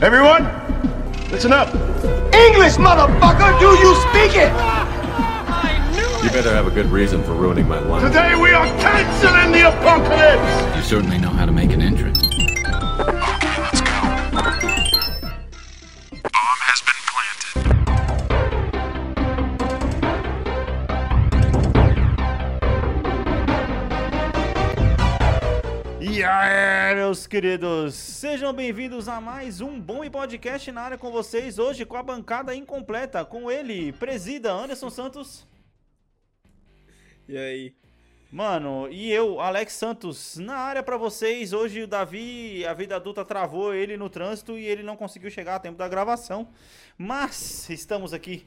Everyone, listen up. English, motherfucker! Do you speak it? You better have a good reason for ruining my life. Today we are canceling the apocalypse. You certainly know how to make an entrance. E aí, meus queridos, sejam bem-vindos a mais um bom e podcast na área com vocês. Hoje com a bancada incompleta, com ele, presida Anderson Santos. E aí? Mano, e eu, Alex Santos, na área pra vocês. Hoje o Davi, a vida adulta travou ele no trânsito e ele não conseguiu chegar a tempo da gravação. Mas estamos aqui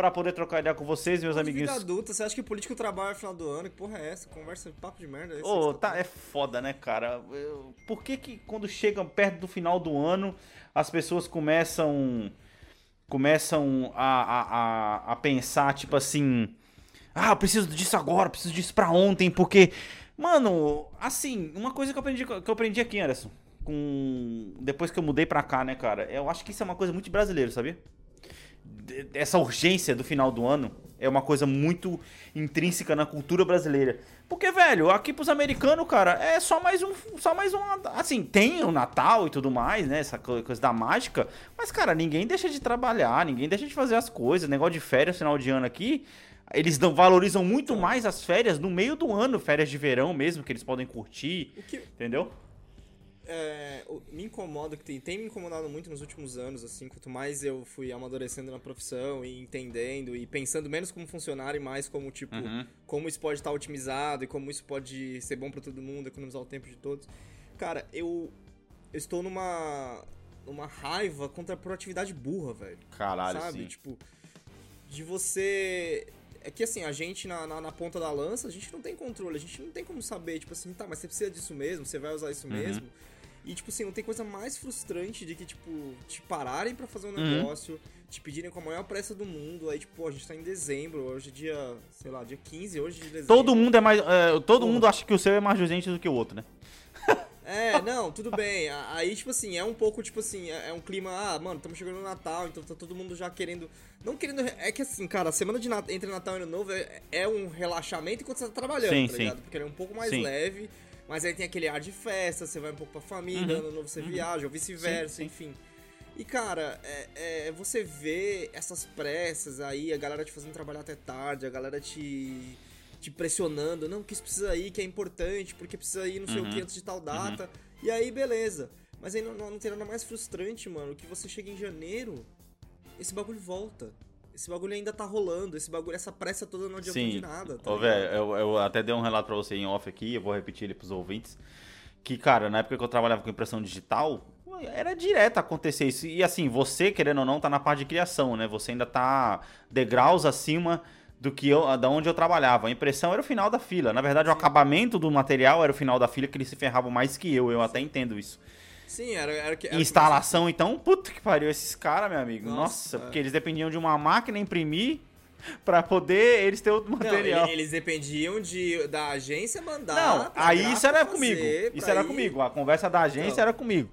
pra poder trocar ideia com vocês, meus amiguinhos. Vida adulta, você acha que político trabalha no final do ano? Que porra é essa? Conversa de papo de merda. é Ô, que você tá, é foda, né, cara? Eu- Por que que quando chega perto do final do ano, as pessoas começam começam a, a, a, a pensar, tipo assim, ah, eu preciso disso agora, eu preciso disso pra ontem, porque, mano, assim, uma coisa que eu aprendi, que eu aprendi aqui, Anderson, com depois que eu mudei pra cá, né, cara, eu acho que isso é uma coisa muito brasileira, sabia? Essa urgência do final do ano é uma coisa muito intrínseca na cultura brasileira. Porque, velho, aqui pros americanos, cara, é só mais um. Só mais um. Assim, tem o Natal e tudo mais, né? Essa co- coisa da mágica. Mas, cara, ninguém deixa de trabalhar, ninguém deixa de fazer as coisas. Negócio de férias, final de ano aqui. Eles não valorizam muito mais as férias no meio do ano, férias de verão mesmo, que eles podem curtir. Que Entendeu? É, me incomoda, que tem, tem me incomodado muito nos últimos anos, assim, quanto mais eu fui amadurecendo na profissão e entendendo e pensando menos como funcionário e mais como, tipo, Uhum. como isso pode estar otimizado e como isso pode ser bom pra todo mundo, economizar o tempo de todos. Cara, eu, eu estou numa, numa raiva contra a proatividade burra, velho. Caralho, sabe? sim. Tipo, de você. É que assim, a gente na, na, na ponta da lança, a gente não tem controle, a gente não tem como saber, tipo assim, tá, mas você precisa disso mesmo, você vai usar isso Uhum. mesmo. E, tipo assim, não tem coisa mais frustrante de que, tipo, te pararem pra fazer um Uhum. negócio, te pedirem com a maior pressa do mundo, aí, tipo, pô, a gente tá em dezembro, hoje é dia, sei lá, dia 15, hoje de dezembro. Todo mundo é mais. é, todo Porra. mundo acha que o seu é mais urgente do que o outro, né? É, não, tudo bem. Aí, tipo assim, é um pouco, tipo assim, é é um clima, ah, mano, estamos chegando no Natal, então tá todo mundo já querendo. Não querendo. É que assim, cara, a semana de Nat- entre Natal e Ano Novo é, é um relaxamento enquanto você tá trabalhando, Sim, tá sim. ligado? Porque ele é um pouco mais Sim. leve, mas aí tem aquele ar de festa, você vai um pouco pra família, Uhum, Ano Novo você viaja, ou vice-versa, enfim. E, cara, é, é, você vê essas pressas aí, a galera te fazendo trabalhar até tarde, a galera te, te pressionando, não, que isso precisa ir, que é importante, porque precisa ir não sei o Uhum. que antes de tal data. E aí, beleza. Mas aí não, não, não tem nada mais frustrante, mano, que você chega em janeiro, esse bagulho volta. Esse bagulho ainda tá rolando, esse bagulho, essa pressa toda não adiantou de Sim. nada. Tá Ô, velho, eu, eu até dei um relato pra você em off aqui, eu vou repetir ele pros ouvintes. Que, cara, na época que eu trabalhava com impressão digital, era direto acontecer isso. E assim, você, querendo ou não, tá na parte de criação, né? Você ainda tá degraus acima do que eu, da onde eu trabalhava. A impressão era o final da fila. Na verdade, o acabamento do material era o final da fila, que eles se ferravam mais que eu. Eu até entendo isso. Sim, era, era que. era Instalação, então, puta que pariu, esses caras, meu amigo. Nossa, Nossa, porque eles dependiam de uma máquina imprimir pra poder eles ter outro Não, material. ele- eles dependiam de, da agência mandar. Não, aí isso era comigo. Isso era ir- comigo. A conversa da agência Não. era comigo.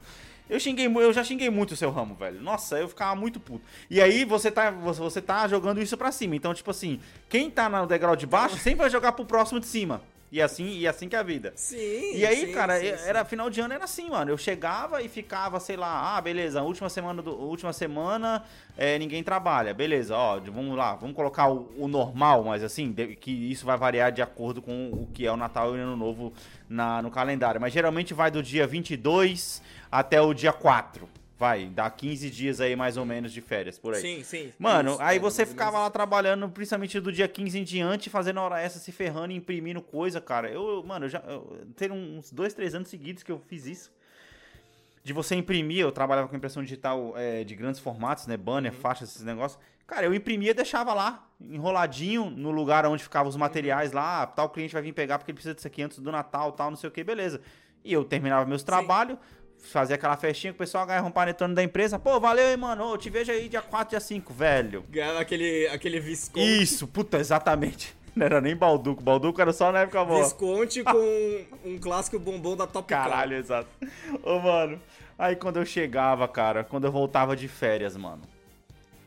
Eu xinguei, eu já xinguei muito o seu ramo, velho. Nossa, eu ficava muito puto. E aí você tá, você, você tá jogando isso pra cima. Então, tipo assim, quem tá no degrau de baixo sempre vai jogar pro próximo de cima. E assim, e assim que é a vida. Sim. E aí, sim, cara, sim, era final de ano era assim, mano. Eu chegava e ficava, sei lá, ah, beleza, última semana do última semana é, ninguém trabalha, beleza? Ó, vamos lá, vamos colocar o, o normal, mas assim, de- que isso vai variar de acordo com o que é o Natal e o Ano Novo na, no calendário. Mas geralmente vai do dia 22 até o dia 4. Vai, dá 15 dias aí mais ou menos de férias por aí. Sim, sim. Mano, Isso, aí é, você ou ficava lá trabalhando, principalmente do dia 15 em diante, fazendo hora essa, se ferrando, imprimindo coisa, cara. Eu, eu- mano, eu já. Eu, tem uns dois, três anos seguidos que eu fiz isso. De você imprimir, eu trabalhava com impressão digital é, de grandes formatos, né? Banner, Uhum. faixas, esses negócios. Cara, eu imprimia e deixava lá, enroladinho, no lugar onde ficavam os Uhum. materiais materiais lá. Ah, tal cliente vai vir pegar porque ele precisa disso aqui antes do Natal, tal, não sei o que, beleza. E eu terminava meus trabalhos, fazia aquela festinha com o pessoal, ganhava um panetone da empresa. Pô, valeu aí, mano. Ô, te vejo aí dia 4, dia 5, velho. Ganhava aquele, aquele Visconti. Isso, puta, exatamente. Não era nem Balduco. Balduco era só na época boa. Visconti com um clássico bombom da Top Caralho, exato. Ô, mano. Aí quando eu chegava, cara, quando eu voltava de férias, mano.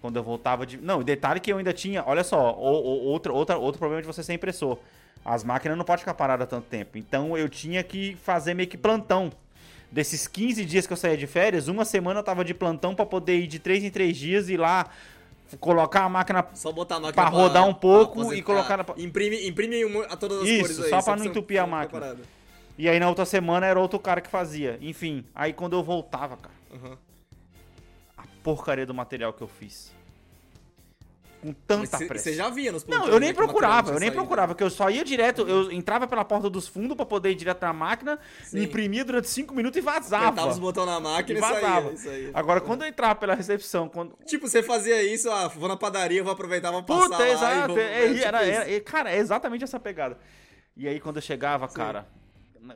Quando eu voltava de. Não, detalhe que eu ainda tinha. Olha só, o, o, outro, outra, outro problema de você ser impressor. As máquinas não podem ficar paradas tanto tempo. Então eu tinha que fazer meio que plantão. Desses 15 dias que eu saía de férias, uma semana eu tava de plantão pra poder ir de 3 em 3 dias e lá colocar a máquina Só botar a máquina pra rodar um pouco e colocar na... Imprime, imprime a todas as Isso, cores aí. só pra não entupir a máquina. parado. E aí na outra semana era outro cara que fazia. Enfim, aí quando eu voltava, cara, Aham. a porcaria do material que eu fiz. Com tanta Você pressa. você já via nos Não, eu nem que procurava, eu nem procurava, porque eu só ia direto, eu entrava pela porta dos fundos pra poder ir direto na máquina, Sim. imprimia durante 5 minutos e vazava. Apertava os botões na máquina e, vazava. saía. Isso aí. Agora, quando eu entrava pela recepção, quando. Tipo, você fazia isso, ah, vou na padaria, vou aproveitar, vou passar Puta, lá e exato. vou... é, tipo era, era- é, cara, é exatamente essa pegada. E aí, quando eu chegava, cara,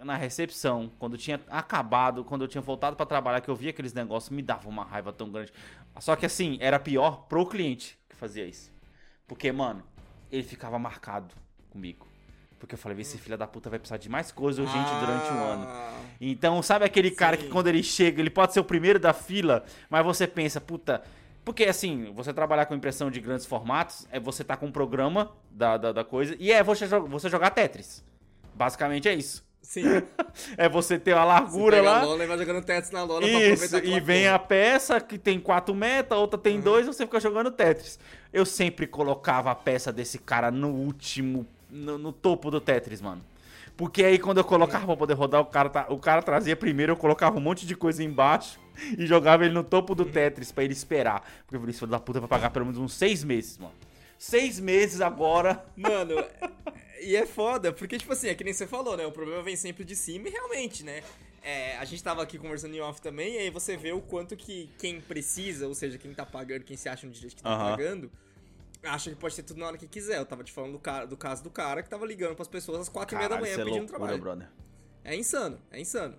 na, recepção, quando tinha acabado, quando eu tinha voltado pra trabalhar, que eu via aqueles negócios, me dava uma raiva tão grande. Só que assim, era pior pro cliente que fazia isso. Porque, mano, ele ficava marcado comigo. Porque eu falei, esse filho da puta vai precisar de mais coisa urgente durante um ano. Ah, Então, sabe aquele cara que Sim. quando ele chega, ele pode ser o primeiro da fila, mas você pensa, puta. Porque assim, você trabalhar com impressão de grandes formatos, é você tá com um programa da, da, da coisa, e é você, você jogar Tetris. Basicamente é isso. Sim. É você ter uma largura lá. a lola e vai jogando Tetris na lola pra Isso, aproveitar e vem porra. a peça que tem quatro metas, outra tem dois, você fica jogando Tetris. Eu sempre colocava a peça desse cara no último, no, no topo do Tetris, mano. Porque aí quando eu colocava pra poder rodar, o cara, tá- o cara trazia primeiro, eu colocava um monte de coisa embaixo e jogava ele no topo do Tetris pra ele esperar. Porque eu falei, esse filho da puta vai pagar pelo menos uns seis meses, mano. Seis meses agora. Mano, e é foda, porque, tipo assim, é que nem você falou, né? O problema vem sempre de cima e realmente, né? É, a gente tava aqui conversando em off também, e aí você vê o quanto que quem precisa, ou seja, quem tá pagando, quem se acha no direito que tá pagando, acha que pode ter tudo na hora que quiser. Eu tava te falando do, cara, do caso do cara que tava ligando pras pessoas às quatro e meia da manhã é pedindo loucura, trabalho. brother. É insano, é insano.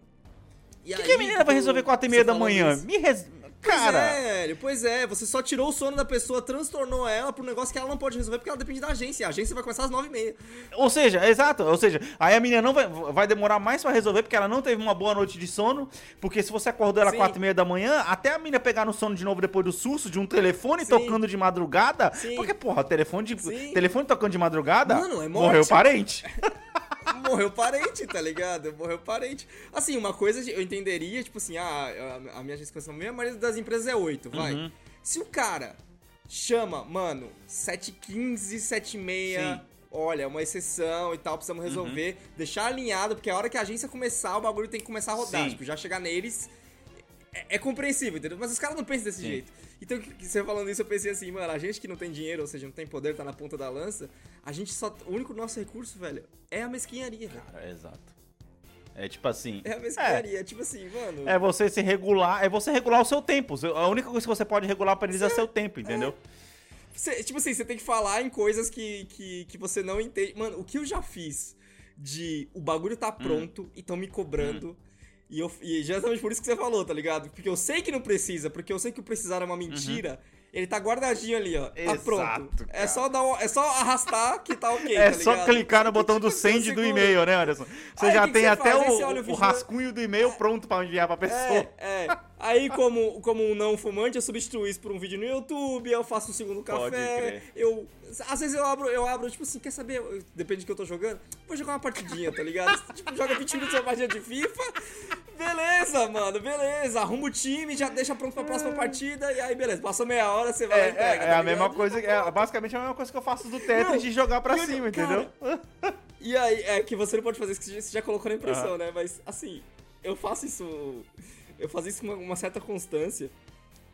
O que, que a menina vai resolver quatro e meia da manhã? Me res... Cara... Pois é, velho, pois é, você só tirou o sono da pessoa, transtornou ela pro negócio que ela não pode resolver porque ela depende da agência. A agência vai começar às nove e meia. Ou seja, exato, ou seja, aí a menina não vai, vai demorar mais pra resolver porque ela não teve uma boa noite de sono, porque se você acordou ela quatro e meia da manhã, até a menina pegar no sono de novo depois do susto de um telefone Sim. tocando de madrugada, Sim. porque porra, telefone, de, Sim. telefone tocando de madrugada, Mano, é morte. morreu parente. Morreu parente, tá ligado? Morreu parente. Assim, uma coisa eu entenderia, tipo assim, ah, a, a minha gestão, a maioria das empresas é 8, vai. Uhum. Se o cara chama, mano, 7h15, 7h30, Sim. Uhum. olha, é uma exceção e tal, precisamos resolver, deixar alinhado, porque a hora que a agência começar, o bagulho tem que começar a rodar. Sim. Tipo, já chegar neles é, é compreensível, entendeu? Mas os caras não pensam desse Sim. jeito. Então, você falando isso, eu pensei assim, mano, a gente que não tem dinheiro, ou seja, não tem poder, tá na ponta da lança, a gente só. O único nosso recurso, velho, é a mesquinharia, velho. Cara, exato. É tipo assim. É a mesquinharia, tipo assim, mano. É você se regular, é você regular o seu tempo. A única coisa que você pode regular pra eles é seu tempo, entendeu? Você- tipo assim, você tem que falar em coisas que, que, que você não entende. Mano, o que eu já fiz de o bagulho tá pronto e tão me cobrando. E, eu, e exatamente por isso que você falou, tá ligado? Porque eu sei que não precisa, porque eu sei que o precisar é uma mentira. Ele tá guardadinho ali, ó. Tá Exato, pronto. cara. É só, dar um- é só arrastar que tá ok. É tá só clicar no botão do send do e-mail, né, Anderson? Você Aí, já que que tem você até faz? O, o o rascunho do e-mail pronto pra enviar pra pessoa. É, é. Aí, como, como um não fumante, eu substituo isso por um vídeo no YouTube, eu faço um segundo Pode café. crer. Eu. Às vezes eu abro, eu abro, tipo assim, quer saber? Depende do que eu tô jogando. Vou jogar uma partidinha, tá ligado? tipo, joga 20 minutos uma partida de FIFA. Beleza, mano, beleza. Arruma o time, já deixa pronto pra próxima partida. E aí, beleza, passou meia hora, você vai É, lá e entrega. é, é tá a mesma coisa, é basicamente a mesma coisa que eu faço do Tetris Não, de jogar pra cima, cara, entendeu? E aí, é que você não pode fazer isso, que você já colocou na impressão, né? Mas, assim, eu faço isso. Eu faço isso com uma, uma certa constância.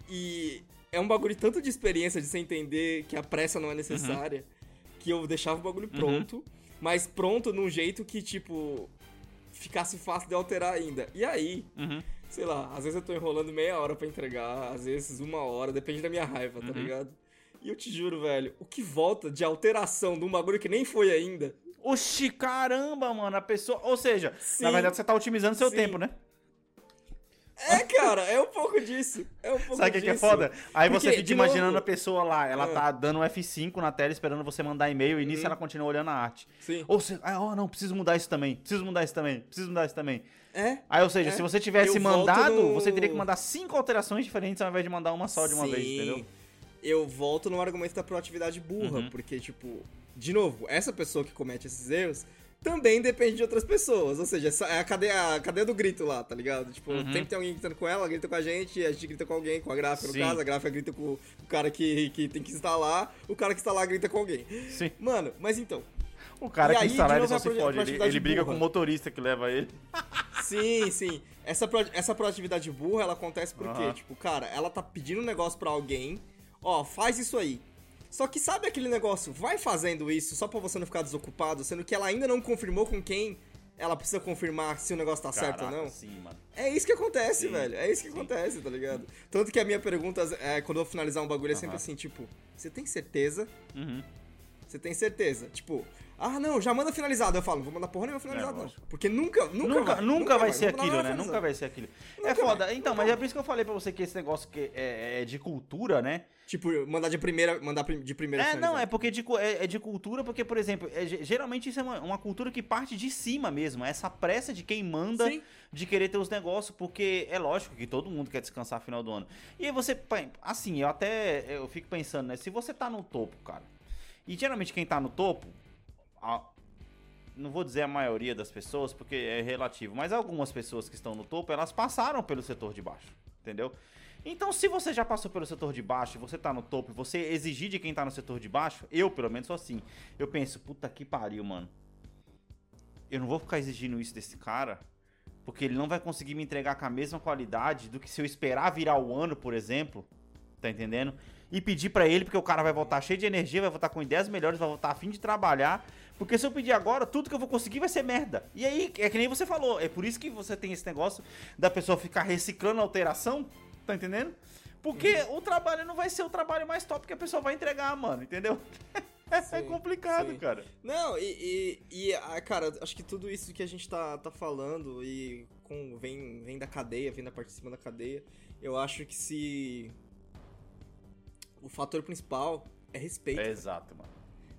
E é um bagulho tanto de experiência de você entender que a pressa não é necessária, que eu deixava o bagulho pronto, mas pronto num jeito que, tipo, ficasse fácil de alterar ainda. E aí, Uhum. sei lá, às vezes eu tô enrolando meia hora pra entregar, às vezes uma hora, depende da minha raiva, tá ligado? E eu te juro, velho, o que volta de alteração de um bagulho que nem foi ainda. Oxi, caramba, mano, a pessoa... Ou seja, Sim. na verdade você tá otimizando seu Sim. tempo, né? É, cara, é um pouco disso. É um pouco Sabe o que, é foda? Aí você Porque, fica de imaginando novo- a pessoa lá, ela Ah. Tá dando um F5 na tela esperando você mandar e-mail e nisso ela continua olhando a arte. Sim. Ou você, ah, oh, não, preciso mudar isso também, preciso mudar isso também, preciso mudar isso também. É. Aí, ou seja, É. se você tivesse Eu mandado, no- você teria que mandar cinco alterações diferentes ao invés de mandar uma só de uma Sim. vez, entendeu? Eu volto no argumento da proatividade burra, Uhum. porque, tipo, de novo, essa pessoa que comete esses erros também depende de outras pessoas. Ou seja, é a cadeia, a cadeia do grito lá, tá ligado? Tipo, Uhum. sempre tem alguém gritando com ela, grita com a gente, a gente grita com alguém, com a gráfica no Sim. caso, a gráfica grita com o cara que, que tem que instalar, o cara que instalar grita com alguém. Sim. Mano, mas então, O cara E que aí, instalar, ele só se fode. Ele, ele briga burra. com o motorista que leva ele. Sim, sim. Essa, pro- essa proatividade burra, ela acontece porque, Aham. tipo, cara, ela tá pedindo um negócio pra alguém, ó, faz isso aí. Só que sabe aquele negócio, vai fazendo isso só pra você não ficar desocupado, sendo que ela ainda não confirmou com quem ela precisa confirmar se o negócio tá certo ou Caraca, não? Sim, mano. É isso que acontece, Sim, velho. É isso que acontece, tá ligado? Tanto que a minha pergunta, é, quando eu vou finalizar um bagulho, é sempre Aham. assim, tipo, você tem certeza? Uhum. Você tem certeza? Tipo, ah, não, já manda finalizado. Eu falo, vou mandar porra nenhuma finalizado, não. lógico. Porque nunca, nunca, Nunca, vai. nunca, vai ser vou mandar aquilo, né? Nunca vai ser aquilo. é Nunca foda. vai, Então, mas é por isso que eu falei pra você que esse negócio que é, é de cultura, né? Tipo, mandar de primeira, mandar de primeira É, não, é porque de, é, é de cultura, porque, por exemplo, é ge- geralmente isso é uma, uma cultura que parte de cima mesmo. Essa pressa de quem manda Sim. de querer ter os negócios, porque é lógico que todo mundo quer descansar no final do ano. E aí você, assim, eu até eu fico pensando, né? Se você tá no topo, cara, e geralmente quem tá no topo, a- não vou dizer a maioria das pessoas, porque é relativo, mas algumas pessoas que estão no topo, elas passaram pelo setor de baixo, entendeu? Então, se você já passou pelo setor de baixo e você tá no topo, você exigir de quem tá no setor de baixo, eu pelo menos sou assim. Eu penso, puta que pariu, mano. Eu não vou ficar exigindo isso desse cara, porque ele não vai conseguir me entregar com a mesma qualidade do que se eu esperar virar o ano, por exemplo. Tá entendendo? E pedir pra ele, porque o cara vai voltar cheio de energia, vai voltar com ideias melhores, vai voltar a fim de trabalhar. Porque se eu pedir agora, tudo que eu vou conseguir vai ser merda. E aí, é que nem você falou, é por isso que você tem esse negócio da pessoa ficar reciclando a alteração, tá entendendo? Porque Uhum. o trabalho não vai ser o trabalho mais top que a pessoa vai entregar, mano, entendeu? é Sim, complicado, sim. cara. Não, e, e, e, ah, cara, acho que tudo isso que a gente tá, tá falando e com, vem, vem da cadeia, vem da parte de cima da cadeia, eu acho que se. O fator principal é respeito. É exato, mano.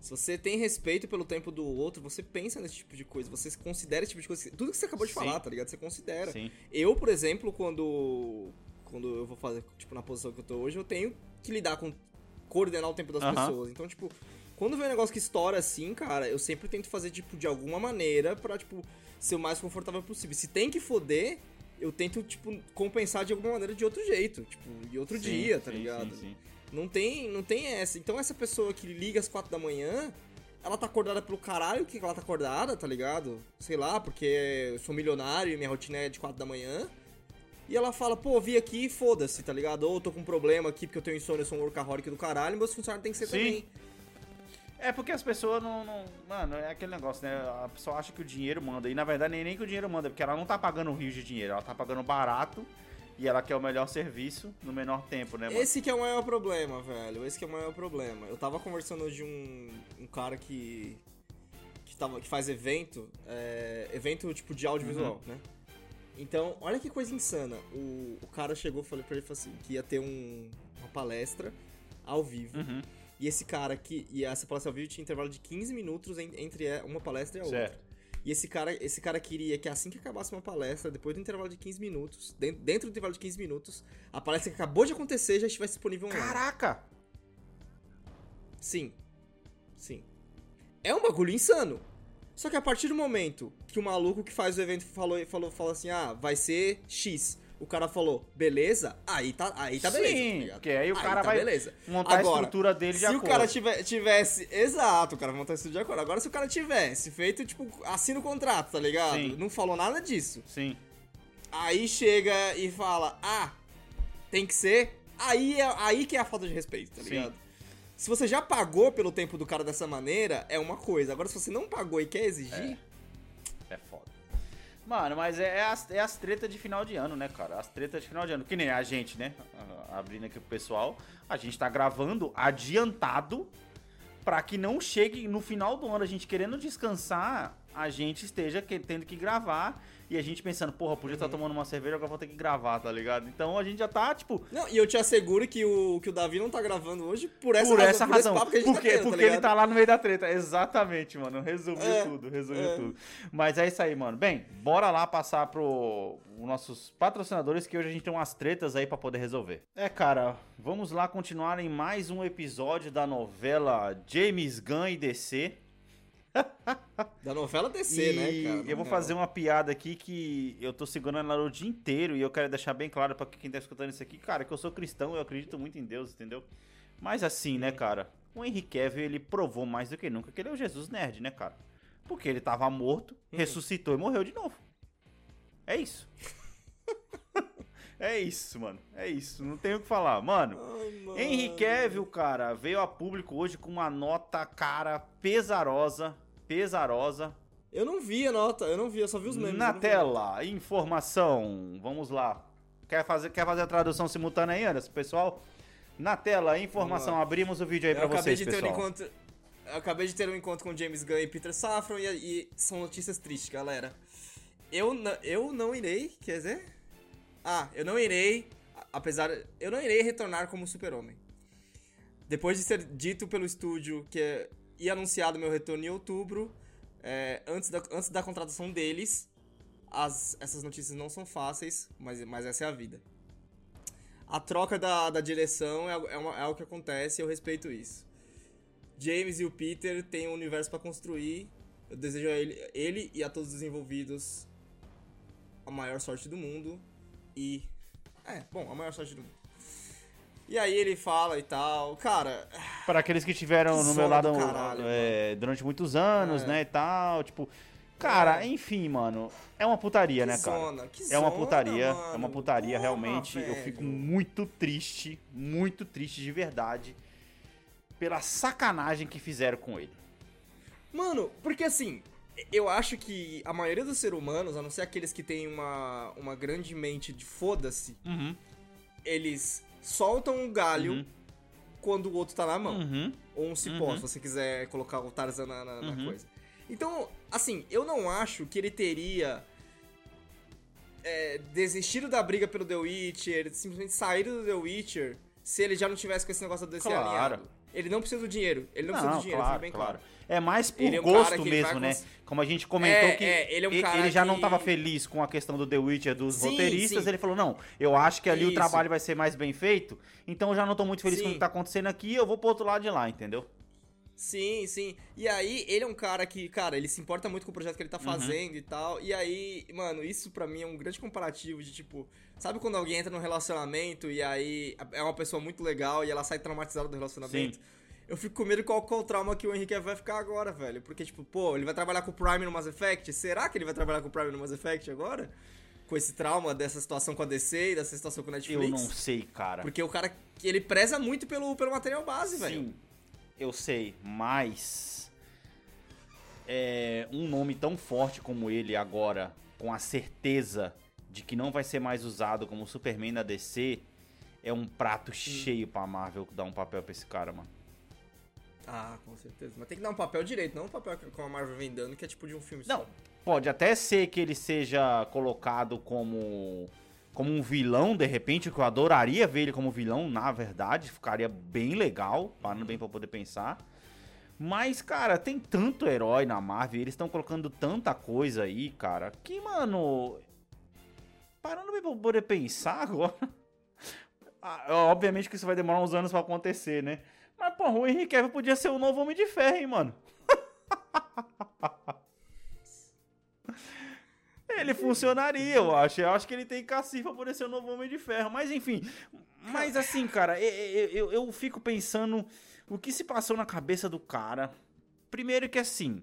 Se você tem respeito pelo tempo do outro, você pensa nesse tipo de coisa, você considera esse tipo de coisa. Tudo que você acabou de Sim. falar, tá ligado? Você considera. Sim. Eu, por exemplo, quando. Quando eu vou fazer, tipo, na posição que eu tô hoje, eu tenho que lidar com. coordenar o tempo das pessoas. Então, tipo, quando vem um negócio que estoura assim, cara, eu sempre tento fazer, tipo, de alguma maneira pra, tipo, ser o mais confortável possível. Se tem que foder, eu tento, tipo, compensar de alguma maneira de outro jeito. Tipo, de outro Sim, dia, tá sim, ligado? sim. Não tem, não tem essa. Então essa pessoa que liga às quatro da manhã, ela tá acordada pelo caralho que ela tá acordada, tá ligado? Sei lá, porque eu sou milionário e minha rotina é de quatro da manhã. E ela fala, pô, vi aqui, foda-se, tá ligado? Ou eu tô com um problema aqui porque eu tenho insônia, eu sou um workaholic do caralho, meus funcionários têm que ser Sim. também. É porque as pessoas não, não- Mano, é aquele negócio, né? A pessoa acha que o dinheiro manda. E na verdade nem, nem que o dinheiro manda, porque ela não tá pagando um rio de dinheiro, ela tá pagando barato e ela quer o melhor serviço no menor tempo, né, mano? Esse que é o maior problema, velho. Esse que é o maior problema. Eu tava conversando de um, um cara que. Que, tava, que faz evento. é, evento tipo de audiovisual, né? Então, olha que coisa insana. O, o cara chegou e falei pra ele falou assim, que ia ter um, uma palestra ao vivo. Uhum. E esse cara que. E essa palestra ao vivo tinha intervalo de 15 minutos en- entre uma palestra e a outra. Certo. E esse cara, esse cara queria que assim que acabasse uma palestra, depois do intervalo de 15 minutos, dentro, dentro do intervalo de 15 minutos, a palestra que acabou de acontecer já estivesse disponível online. Caraca! Sim. Sim. É um bagulho insano. Só que a partir do momento que o maluco que faz o evento falou, falou, falou assim, ah, vai ser X. O cara falou, beleza, aí tá, aí tá beleza. Sim, tá ligado? porque aí o cara tá vai beleza. montar a Agora, estrutura dele de Se o acordo. cara tiver, tivesse. Exato, o cara vai montar a estrutura de acordo. Agora, se o cara tivesse feito, tipo, assina o contrato, tá ligado? Sim. Não falou nada disso. Sim. Aí chega e fala, ah, tem que ser. Aí, é, aí que é a falta de respeito, tá Sim. Se você já pagou pelo tempo do cara dessa maneira, é uma coisa. Agora, se você não pagou e quer exigir, É foda. Mano, mas é, é as, é as tretas de final de ano, né, cara? As tretas de final de ano. Que nem a gente, né? Abrindo aqui pro pessoal. A gente tá gravando adiantado pra que não chegue no final do ano a gente querendo descansar a gente esteja tendo que gravar e a gente pensando, porra, podia estar tomando uma cerveja, agora vou ter que gravar, tá ligado? Então a gente já tá, tipo, Não, e eu te asseguro que o, que o Davi não tá gravando hoje por essa por razão. essa por razão. que a gente porque tá tendo, porque ele ligado? tá lá no meio da treta. Exatamente, mano. Resumiu É, tudo, resumiu é. tudo. Mas é isso aí, mano. Bem, bora lá passar pro os nossos patrocinadores que hoje a gente tem umas tretas aí pra poder resolver. É, cara, vamos lá continuar em mais um episódio da novela James Gunn e DC. Da novela DC, e né, cara? eu vou fazer uma piada aqui que eu tô segurando ela o dia inteiro e eu quero deixar bem claro pra quem tá escutando isso aqui, cara, que eu sou cristão, eu acredito muito em Deus, entendeu? Mas assim, né, cara, o Henry Cavill, ele provou mais do que nunca que ele é o Jesus nerd, né, cara? Porque ele tava morto, ressuscitou e morreu de novo. É isso. é isso, mano. É isso. Não tenho o que falar. Mano, Ai, mano. Henry Cavill, cara, veio a público hoje com uma nota, cara, pesarosa. Pesarosa. Eu não vi a nota, eu não vi, eu só vi os memes. Na tela, informação. Vamos lá. Quer fazer, quer fazer a tradução simultânea aí, Anderson, pessoal? Na tela, informação. Abrimos o vídeo aí acabei vocês, de ter um pessoal. encontro. Eu acabei de ter um encontro com James Gunn e Peter Safran e, e são notícias tristes, galera. Eu, eu não irei, quer dizer? Ah, eu não irei, apesar. Eu não irei retornar como super-homem. Depois de ser dito pelo estúdio que ia anunciado meu retorno em outubro, é, antes, da, antes da contratação deles, as, essas notícias não são fáceis, mas, mas essa é a vida. A troca da, da direção é, é, uma- é o que acontece e eu respeito isso. James e o Peter têm um universo pra construir. Eu desejo a ele, ele e a todos os envolvidos a maior sorte do mundo. E. É, bom, a maior sorte do mundo. E aí ele fala e tal. Cara, Para aqueles que estiveram Que no meu lado do caralho, é, durante muitos anos, É. né, e tal, tipo... Cara, É. enfim, mano, é uma putaria, Que né, cara? zona, que é uma zona, putaria, é uma putaria, Porra, realmente. Eu velho. fico muito triste, muito triste de verdade pela sacanagem que fizeram com ele. Mano, porque assim, eu acho que a maioria dos seres humanos, a não ser aqueles que têm uma, uma grande mente de foda-se, Uhum, eles soltam um galho Uhum. quando o outro tá na mão. uhum, Ou um cipó, Uhum. se você quiser colocar o Tarzan na, na- na Uhum. coisa. Então, assim, eu não acho que ele teria é, desistido da briga pelo The Witcher, simplesmente saído do The Witcher, se ele já não tivesse com esse negócio do DC Claro. alinhado. Ele não precisa do dinheiro. Ele não, precisa do dinheiro, claro, fica bem claro. claro. É mais por é um gosto mesmo, né? cons- Como a gente comentou É, que é, ele é um ele já não que- tava feliz com a questão do The Witcher dos Sim, roteiristas, sim. ele falou: "Não, eu acho que ali o Isso. trabalho vai ser mais bem feito, então eu já não tô muito feliz com o Sim. que tá acontecendo aqui, eu vou pro outro lado de lá", entendeu? Sim, sim. E aí, ele é um cara que, cara, ele se importa muito com o projeto que ele tá Uhum. fazendo e tal. E aí, mano, isso pra mim é um grande comparativo de tipo, sabe quando alguém entra num relacionamento e aí é uma pessoa muito legal e ela sai traumatizada do relacionamento? Eu fico com medo qual, qual o trauma que o Henrique vai ficar agora, velho. Porque, tipo, pô, ele vai trabalhar com o Prime no Mass Effect? Será que ele vai trabalhar com o Prime no Mass Effect agora? Com esse trauma dessa situação com a DC e dessa situação com a Netflix? Eu não sei, cara. Porque o cara, ele preza muito pelo, pelo material base, velho. Sim, eu sei, mas é um nome tão forte como ele agora, com a certeza de que não vai ser mais usado como Superman da DC, é um prato cheio pra Marvel dar um papel pra esse cara, mano. Ah, com certeza. Mas tem que dar um papel direito, não um papel que- como a Marvel vem dando, que é tipo de um filme Não, só. pode até ser que ele seja colocado como como um vilão, de repente, que eu adoraria ver ele como vilão, na verdade, ficaria bem legal, parando bem pra poder pensar. Mas, cara, tem tanto herói na Marvel, eles estão colocando tanta coisa aí, cara, que, mano, parando bem pra poder pensar agora. Obviamente que isso vai demorar uns anos pra acontecer, né? Mas, porra, o Henry Cavill podia ser o novo Homem de Ferro, hein, mano? Ele funcionaria, eu acho. Eu acho que ele tem cacife pra poder ser o novo Homem de Ferro. Mas enfim. Mas assim, cara, eu, eu, eu- fico pensando o que se passou na cabeça do cara. Primeiro que assim.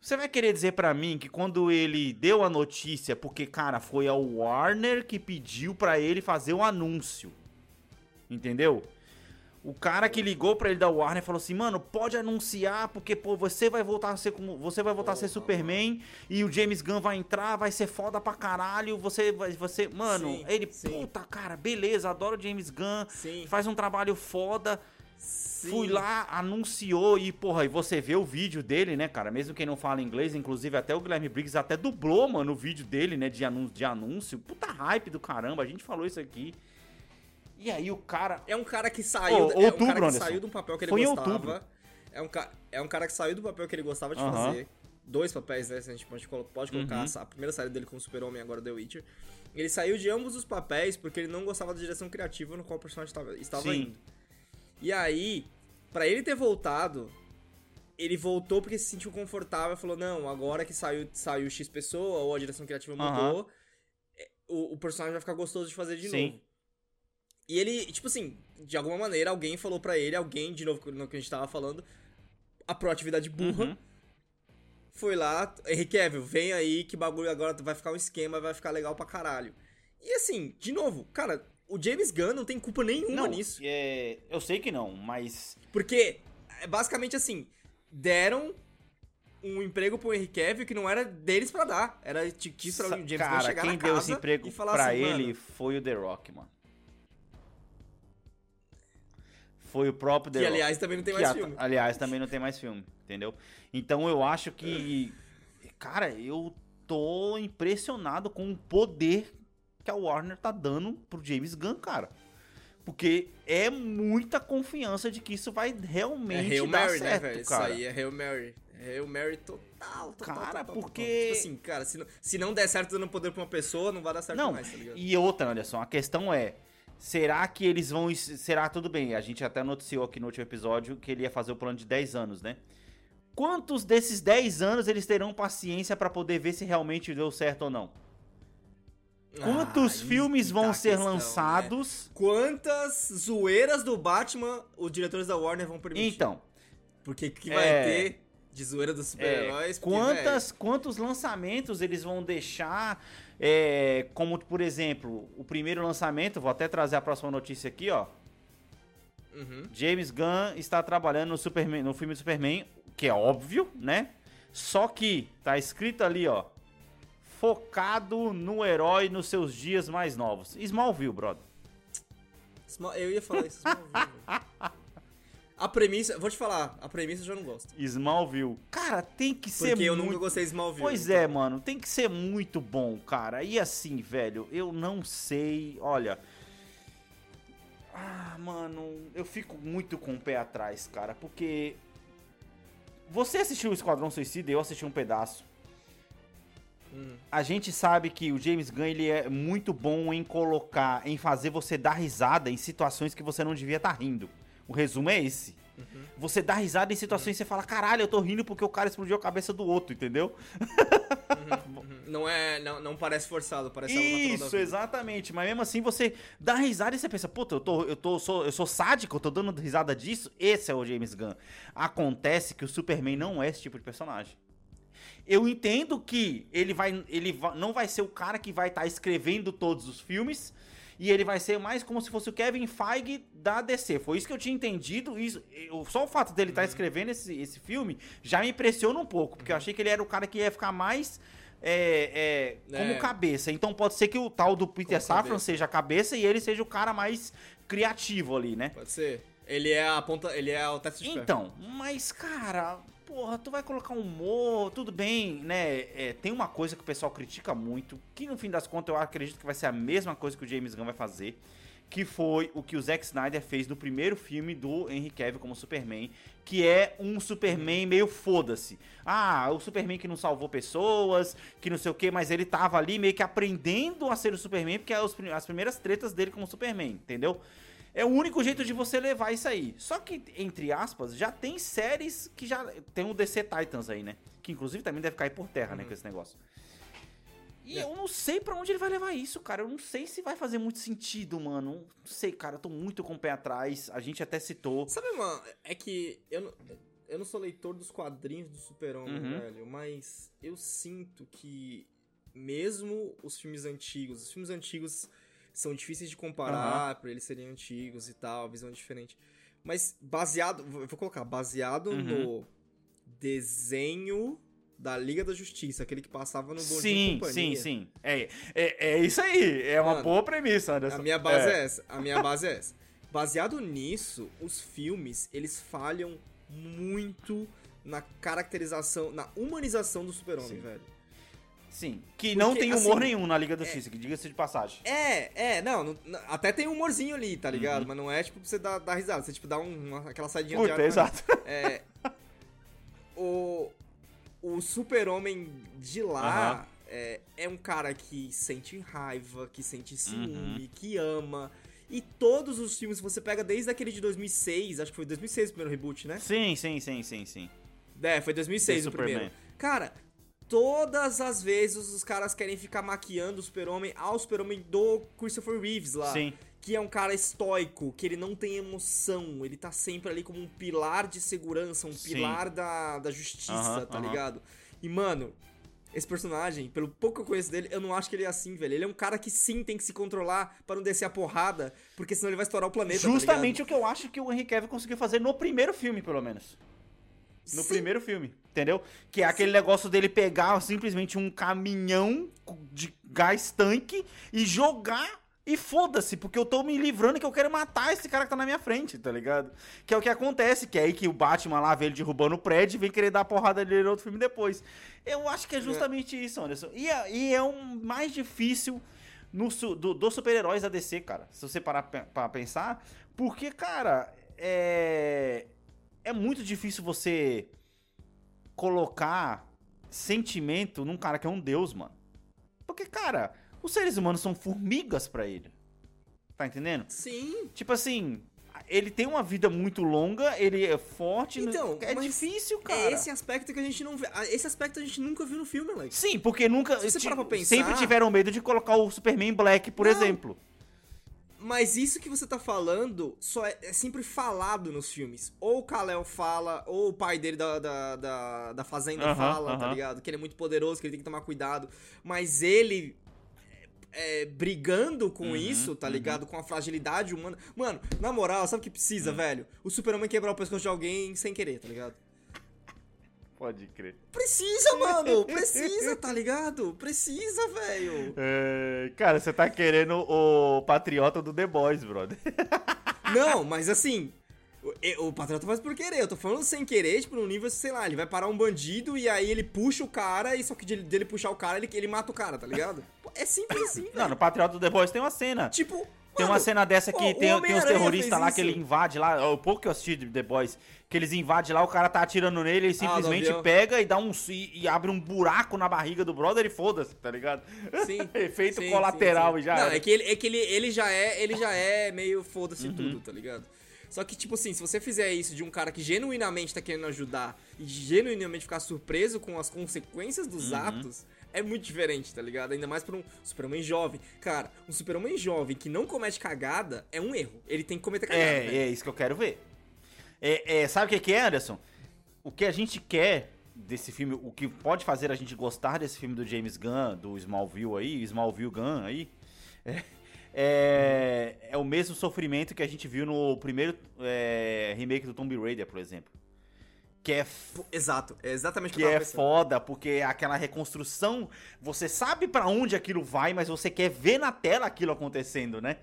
Você vai querer dizer pra mim que quando ele deu a notícia, porque, cara, foi a Warner que pediu pra ele fazer o anúncio. Entendeu? O cara que ligou pra ele da Warner falou assim: "Mano, pode anunciar porque pô, você vai voltar a ser como, você vai voltar a ser Superman e o James Gunn vai entrar, vai ser foda pra caralho, você vai você, mano, Sim, ele, sim. puta, cara, beleza, adoro o James Gunn, Sim. faz um trabalho foda. Sim. Fui lá, anunciou e, porra, e você vê o vídeo dele, né, cara? Mesmo quem não fala inglês, inclusive até o Guilherme Briggs até dublou, mano, o vídeo dele, né, de anúncio, de anúncio. Puta hype do caramba, a gente falou isso aqui. E aí o cara. É um cara que saiu. Ô, é um outubro, cara que saiu de um papel que ele Foi gostava. outubro. É um, ca... é um cara que saiu do papel que ele gostava de Aham. fazer. Dois papéis, né? Se a gente pode, colo- pode colocar Uhum. a primeira saída dele como Super-Homem, agora The Witcher. Ele saiu de ambos os papéis porque ele não gostava da direção criativa no qual o personagem estava, estava Sim. indo. E aí, pra ele ter voltado, ele voltou porque se sentiu confortável e falou: Não, agora que saiu, saiu X pessoa ou a direção criativa mudou, é, o, o personagem vai ficar gostoso de fazer de Sim. novo. E ele, tipo assim, de alguma maneira, alguém falou pra ele, alguém, de novo, no que a gente tava falando, a proatividade burra, Uhum. foi lá, Henry Cavill, vem aí que bagulho agora vai ficar um esquema, vai ficar legal pra caralho. E assim, de novo, cara, o James Gunn não tem culpa nenhuma Não, nisso. é, eu sei que não, mas. Porque, é basicamente assim, deram um emprego pro Henry Cavill que não era deles pra dar. Era de pra o James Gunn cara, chegar quem na deu esse emprego e falar pra assim, ele mano, foi o The Rock, mano. Foi o próprio The que aliás também não tem mais a- filme. Aliás, também não tem mais filme, entendeu? Então eu acho que. Cara, eu tô impressionado com o poder que a Warner tá dando pro James Gunn, cara. Porque é muita confiança de que isso vai É realmente Hail dar Mary, certo, né, velho? Isso aí é Hail Mary. É Hail Mary total, total, Cara, total, total. porque- Tipo assim, cara, se não, se não der certo dando poder pra uma pessoa, não vai dar certo Não, mais, tá ligado? e outra, Anderson, a questão é, será que eles vão, será tudo bem, a gente até noticiou aqui no último episódio que ele ia fazer o plano de 10 anos, né? Quantos desses 10 anos eles terão paciência pra poder ver se realmente deu certo ou não? Quantos Ah, filmes vão tá ser questão, né? lançados? Quantas zoeiras do Batman os diretores da Warner vão permitir? Então, Porque que vai É. ter de zoeira dos é, super-heróis? porque, quantas, quantos lançamentos eles vão deixar? É, como, por exemplo, o primeiro lançamento, vou até trazer a próxima notícia aqui, ó. Uhum. James Gunn está trabalhando no, Superman, no filme do Superman, que é óbvio, né? Só que tá escrito ali, ó. Focado no herói nos seus dias mais novos. Smallville, brother. Small- Eu ia falar isso. Smallville. A premissa, vou te falar, a premissa eu já não gosto. Smallville. Cara, tem que ser Porque eu muito... nunca gostei de Smallville. Pois então. é, mano, tem que ser muito bom, cara. E assim, velho, eu não sei, olha. Ah, mano, eu fico muito com o pé atrás, cara, porque você assistiu o Esquadrão Suicida, eu assisti um pedaço. Hum. A gente sabe que o James Gunn ele é muito bom em colocar, em fazer você dar risada em situações que você não devia estar rindo. O resumo é esse. Uhum. Você dá risada em situações que você fala, caralho, eu tô rindo porque o cara explodiu a cabeça do outro, entendeu? Uhum. Não é, não, não parece forçado, parece Isso, exatamente. Mas mesmo assim você dá risada e você pensa, puta, eu, tô, eu, tô, sou, eu sou sádico, eu tô dando risada disso. Esse é o James Gunn. Acontece que o Superman não é esse tipo de personagem. Eu entendo que ele vai, ele não vai ser o cara que vai estar escrevendo todos os filmes. E ele vai ser mais como se fosse o Kevin Feige da DC. Foi isso que eu tinha entendido. Isso, eu- só o fato dele Uhum. estar escrevendo esse, esse filme já me impressiona um pouco. Porque eu achei que ele era o cara que ia ficar mais é, é, como É. cabeça. Então pode ser que o tal do Peter Como Safran cabeça. seja a cabeça e ele seja o cara mais criativo ali, né? Pode ser. Ele é a ponta, ele é o teste de. Então, mas cara, porra, tu vai colocar humor, tudo bem, né? É, tem uma coisa que o pessoal critica muito, que no fim das contas eu acredito que vai ser a mesma coisa que o James Gunn vai fazer, que foi o que o Zack Snyder fez no primeiro filme do Henry Cavill como Superman, que é um Superman meio foda-se. Ah, o Superman que não salvou pessoas, que não sei o que, mas ele tava ali meio que aprendendo a ser o Superman, porque é as primeiras tretas dele como Superman, entendeu? É o único jeito de você levar isso aí. Só que, entre aspas, já tem séries que já. Tem o DC Titans aí, né? Que inclusive também deve cair por terra, né? Com esse negócio. E É. eu não sei pra onde ele vai levar isso, cara. Eu não sei se vai fazer muito sentido, mano. Não sei, cara. Eu tô muito com o pé atrás. A gente até citou. Sabe, mano, é que eu não, eu não sou leitor dos quadrinhos do Super-Homem, Uhum. velho, mas eu sinto que mesmo os filmes antigos, os filmes antigos são difíceis de comparar, por eles serem antigos e tal, visão é diferente. Mas baseado, vou vou colocar, baseado Uhum. no desenho da Liga da Justiça, aquele que passava no Bom Sim, sim, sim. É, é, é isso aí. É uma Mano, boa premissa, Anderson. A minha base é. essa. A minha base é essa. baseado nisso, os filmes, eles falham muito na caracterização, na humanização do super-homem, velho. Sim. Que não Porque, tem humor assim, nenhum na Liga da Justiça, que diga-se de passagem. É, é, não, não- não- até tem um humorzinho ali, tá Uhum. ligado? Mas não é tipo pra você dar, dar risada, você tipo dá um- uma, aquela saidinha Puta, de ar. mas- exato. É, o o super-homem de lá Aham. é, é um cara que sente raiva, que sente ciúme, Uhum. que ama. E todos os filmes, você pega desde aquele de 2006, acho que foi 2006 o primeiro reboot, né? Sim, sim, sim, sim, sim. É, foi 2006 The o primeiro. Cara, todas as vezes os caras querem ficar maquiando o super-homem ao super-homem do Christopher Reeves lá. Sim. Que é um cara estoico, que ele não tem emoção, ele tá sempre ali como um pilar de segurança, um Sim. pilar da, da justiça, Aham, tá aham. ligado? E, mano, esse personagem, pelo pouco que eu conheço dele, eu não acho que ele é assim, velho. Ele é um cara que sim tem que se controlar pra não descer a porrada, porque senão ele vai estourar o planeta. tá Justamente ligado? o que eu acho que o Henry Cavill conseguiu fazer no primeiro filme, pelo menos. No Sim. primeiro filme, entendeu? Que é aquele negócio dele pegar simplesmente um caminhão de gás tanque e jogar e foda-se, porque eu tô me livrando que eu quero matar esse cara que tá na minha frente, tá ligado? Que é o que acontece, que é aí que o Batman lá vê ele derrubando o prédio e vem querer dar porrada nele no outro filme depois. Eu acho que é justamente isso, Anderson. E é, e é um mais difícil no, do- dos super-heróis da DC, cara. Se você parar pra pensar. Porque, cara, é. É muito difícil você colocar sentimento num cara que é um deus, mano. Porque, cara, os seres humanos são formigas pra ele. Tá entendendo? Sim. Tipo assim, ele tem uma vida muito longa, ele é forte. Então, é difícil, cara. É esse aspecto que a gente não vê. Esse aspecto a gente nunca viu no filme, Alex. Sim, porque nunca. Se você parar pra pensar- Sempre tiveram medo de colocar o Superman Black, por Não. exemplo. Mas isso que você tá falando só é, é sempre falado nos filmes. Ou o Kal-El fala, ou o pai dele da, da, da, da fazenda fala, tá ligado? Que ele é muito poderoso, que ele tem que tomar cuidado. Mas ele é, brigando com Uhum, isso, tá ligado? Com a fragilidade humana. Mano, na moral, sabe o que precisa, velho? O super-homem quebrar o pescoço de alguém sem querer, tá ligado? Pode crer. Precisa, mano! Precisa, tá ligado? Precisa, velho! É, cara, você tá querendo o patriota do The Boys, brother. Não, mas assim, o, o Patriota faz por querer. Eu tô falando sem querer, tipo, no nível, sei lá, ele vai parar um bandido e aí ele puxa o cara, e só que dele, dele puxar o cara, ele, ele mata o cara, tá ligado? É simples assim, velho. Não, no Patriota do The Boys tem uma cena. Tipo. Tem uma cena dessa que tem, tem os terroristas lá que ele invade lá. O pouco que eu assisti de The Boys, que eles invadem lá, o cara tá atirando nele, ele simplesmente avião. pega e dá um. E, e abre um buraco na barriga do brother e foda-se, tá ligado? Sim. Efeito sim, colateral sim, sim. e já. Não, é que, ele, é que ele, ele já é, ele já é meio foda-se Uhum. tudo, tá ligado? Só que, tipo assim, se você fizer isso de um cara que genuinamente tá querendo ajudar e genuinamente ficar surpreso com as consequências dos Uhum. atos, é muito diferente, tá ligado? Ainda mais pra um super-homem jovem. Cara, um super-homem jovem que não comete cagada é um erro. Ele tem que cometer cagada. É, velho. é isso que eu quero ver. É, é, sabe o que que é, Anderson? O que a gente quer desse filme, o que pode fazer a gente gostar desse filme do James Gunn, do Smallville aí, Smallville Gunn aí, é, é, é o mesmo sofrimento que a gente viu no primeiro é, remake do Tomb Raider, por exemplo. Que é Exato, é exatamente o que que eu é pensando. foda, porque aquela reconstrução, você sabe pra onde aquilo vai, mas você quer ver na tela aquilo acontecendo, né?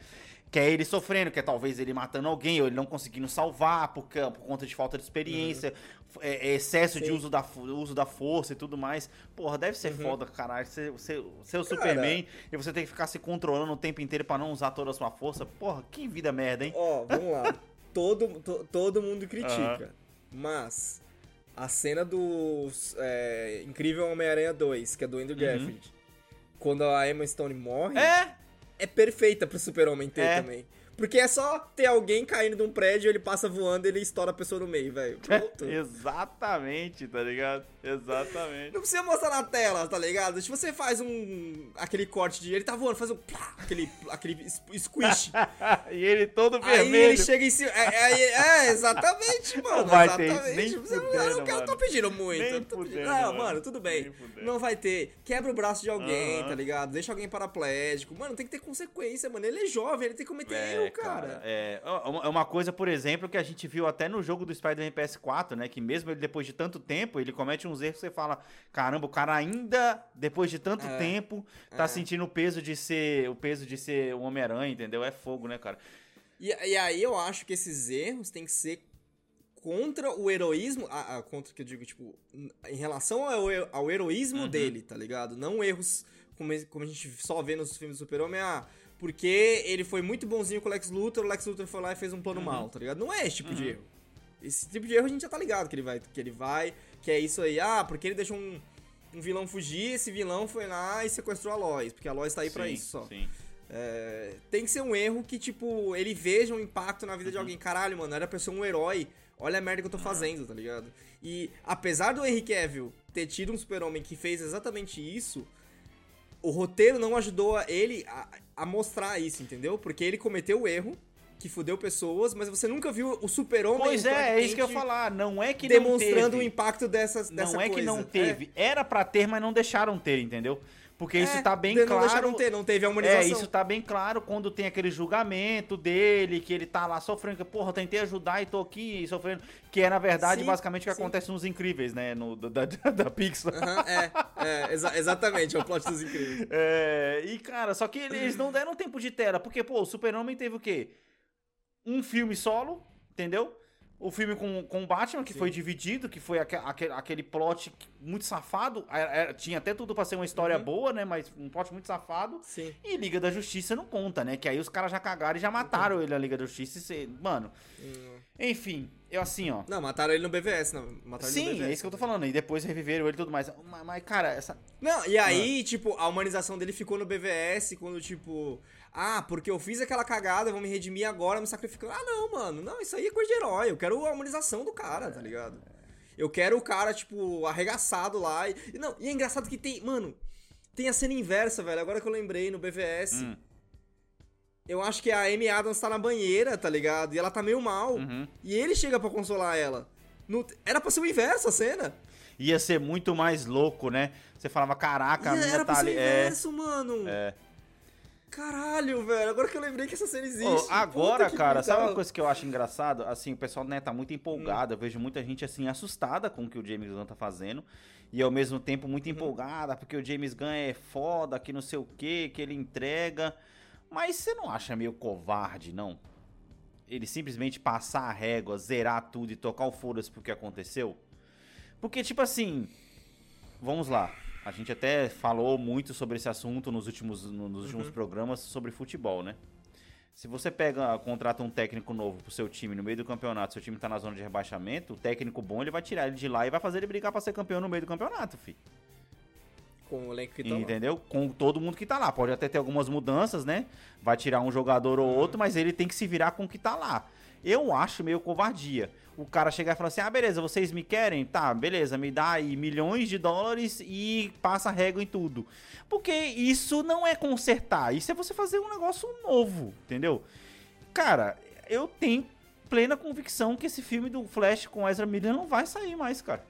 Que é ele sofrendo, que é talvez ele matando alguém, ou ele não conseguindo salvar por, por conta de falta de experiência, f- é- é excesso de Sim. uso da, uso da força e tudo mais. Porra, deve ser foda, caralho, ser, ser, ser o. Superman e você tem que ficar se controlando o tempo inteiro pra não usar toda a sua força. Porra, que vida merda, hein? Ó, vamos lá. todo, to- todo mundo critica. Mas a cena do é, Incrível Homem-Aranha 2, que é do Andrew Garfield, quando a Emma Stone morre, é, É! perfeita pro Super-Homem ter É. também. Porque é só ter alguém caindo de um prédio, ele passa voando ele estoura a pessoa no meio, velho. Pronto. Exatamente, tá ligado? Exatamente. Não precisa mostrar na tela, tá ligado? Se você faz um. aquele corte de. Ele tá voando, faz um. plá, aquele, aquele squish. e ele todo Aí vermelho. ele chega em cima. É, é, é, exatamente, mano. Não vai ter isso, exatamente. nem Você- fudendo, eu não quero- tô pedindo muito. Nem tô pedindo- fudendo, não, mano. mano, tudo bem. Não vai ter. Quebra o braço de alguém, Aham. tá ligado? Deixa alguém paraplégico. Mano, tem que ter consequência, mano. Ele é jovem, ele tem que cometer É, erro, cara. É é uma coisa, por exemplo, que a gente viu até no jogo do Spider-Man PS4, né? Que mesmo ele, depois de tanto tempo, ele comete uns erros que você fala: caramba, o cara ainda, depois de tanto É. tempo, tá É. sentindo o peso de ser o peso de ser o Homem-Aranha, entendeu? É fogo, né, cara? E, e aí eu acho que esses erros têm que ser contra o heroísmo. Ah, ah, contra que eu digo, tipo, em relação ao, ao heroísmo Uhum. dele, tá ligado? Não erros como, como a gente só vê nos filmes do Super-Homem, ah, porque ele foi muito bonzinho com o Lex Luthor, o Lex Luthor foi lá e fez um Uhum. plano mal, tá ligado? Não é esse tipo de erro. Esse tipo de erro a gente já tá ligado que ele vai, que ele vai, que é isso aí, ah, porque ele deixou um, um vilão fugir, esse vilão foi lá e sequestrou a Lois, porque a Lois tá aí pra Sim, isso só. Sim. É, tem que ser um erro que, tipo, ele veja um impacto na vida de alguém. Caralho, mano, era pra ser um herói. Olha a merda que eu tô fazendo, tá ligado? E apesar do Henry Cavill ter tido um super-homem que fez exatamente isso, o roteiro não ajudou a ele a, a mostrar isso, entendeu? Porque ele cometeu o erro, que fudeu pessoas, mas você nunca viu o super-homem... Pois é, é isso que eu ia falar. Não é que Demonstrando não o impacto dessas, dessa Não é que coisa. não teve. Era pra ter, mas não deixaram ter, entendeu? Porque É, isso tá bem não claro. deixaram ter, não teve a humanização. É, isso tá bem claro quando tem aquele julgamento dele, que ele tá lá sofrendo, que, porra, tentei ajudar e tô aqui sofrendo. Que é, na verdade, Sim, basicamente o que sim. acontece nos Incríveis, né? No, da, da, da Pixar. Aham, é, é, exa- exatamente, é o plot dos incríveis. É, e, cara, só que eles não deram tempo de tela, porque, pô, o Super-Homem teve o quê? Um filme solo, entendeu? O filme com, com o Batman, que foi dividido, que foi aque- aque- aquele plot muito safado. Era- era- tinha até tudo pra ser uma história boa, né? Mas um plot muito safado. Sim. E Liga da Justiça não conta, né? Que aí os caras já cagaram e já mataram ele na Liga da Justiça. E Mano, enfim, eu assim, ó. Não, mataram ele no BVS, não. Mataram ele no Sim, BVS. é isso que eu tô falando. E depois reviveram ele e tudo mais. Mas, mas, cara, essa. Não, e aí, tipo, a humanização dele ficou no BVS quando, tipo, ah, porque eu fiz aquela cagada, eu vou me redimir agora, me sacrificando. Ah, não, mano, não, isso aí é coisa de herói. Eu quero a humanização do cara, tá ligado? Eu quero o cara, tipo, arregaçado lá. E, não, e é engraçado que tem, mano, tem a cena inversa, velho. Agora que eu lembrei no BVS. Hum. Eu acho que a Amy Adams tá na banheira, tá ligado? E ela tá meio mal. Uhum. E ele chega pra consolar ela. No- era pra ser o inverso a cena. Ia ser muito mais louco, né? Você falava, caraca, a E mina era pra tá ser o ali. É. inverso, mano. É. Caralho, velho. Agora que eu lembrei que essa cena existe. Ô, agora, cara, sabe uma coisa que eu acho engraçado? Assim, o pessoal, né, tá muito empolgado. Eu vejo muita gente, assim, assustada com o que o James Gunn tá fazendo. E ao mesmo tempo muito empolgada, porque o James Gunn é foda, que não sei o que, que ele entrega. Mas você não acha meio covarde, não? Ele simplesmente passar a régua, zerar tudo e tocar o foda-se pro que aconteceu? Porque, tipo assim, vamos lá. A gente até falou muito sobre esse assunto nos últimos, no- nos últimos programas sobre futebol, né? Se você pega, contrata um técnico novo pro seu time no meio do campeonato, seu time tá na zona de rebaixamento, o técnico bom ele vai tirar ele de lá e vai fazer ele brigar pra ser campeão no meio do campeonato, fi. Com o elenco que tá lá. Entendeu? Com todo mundo que tá lá. Pode até ter algumas mudanças, né? Vai tirar um jogador ou outro, mas ele tem que se virar com o que tá lá. Eu acho meio covardia. O cara chegar e falar assim: ah, beleza, vocês me querem? Tá, beleza, me dá aí milhões de dólares e passa régua em tudo. Porque isso não é consertar, isso é você fazer um negócio novo, entendeu? Cara, eu tenho plena convicção que esse filme do Flash com Ezra Miller não vai sair mais, cara.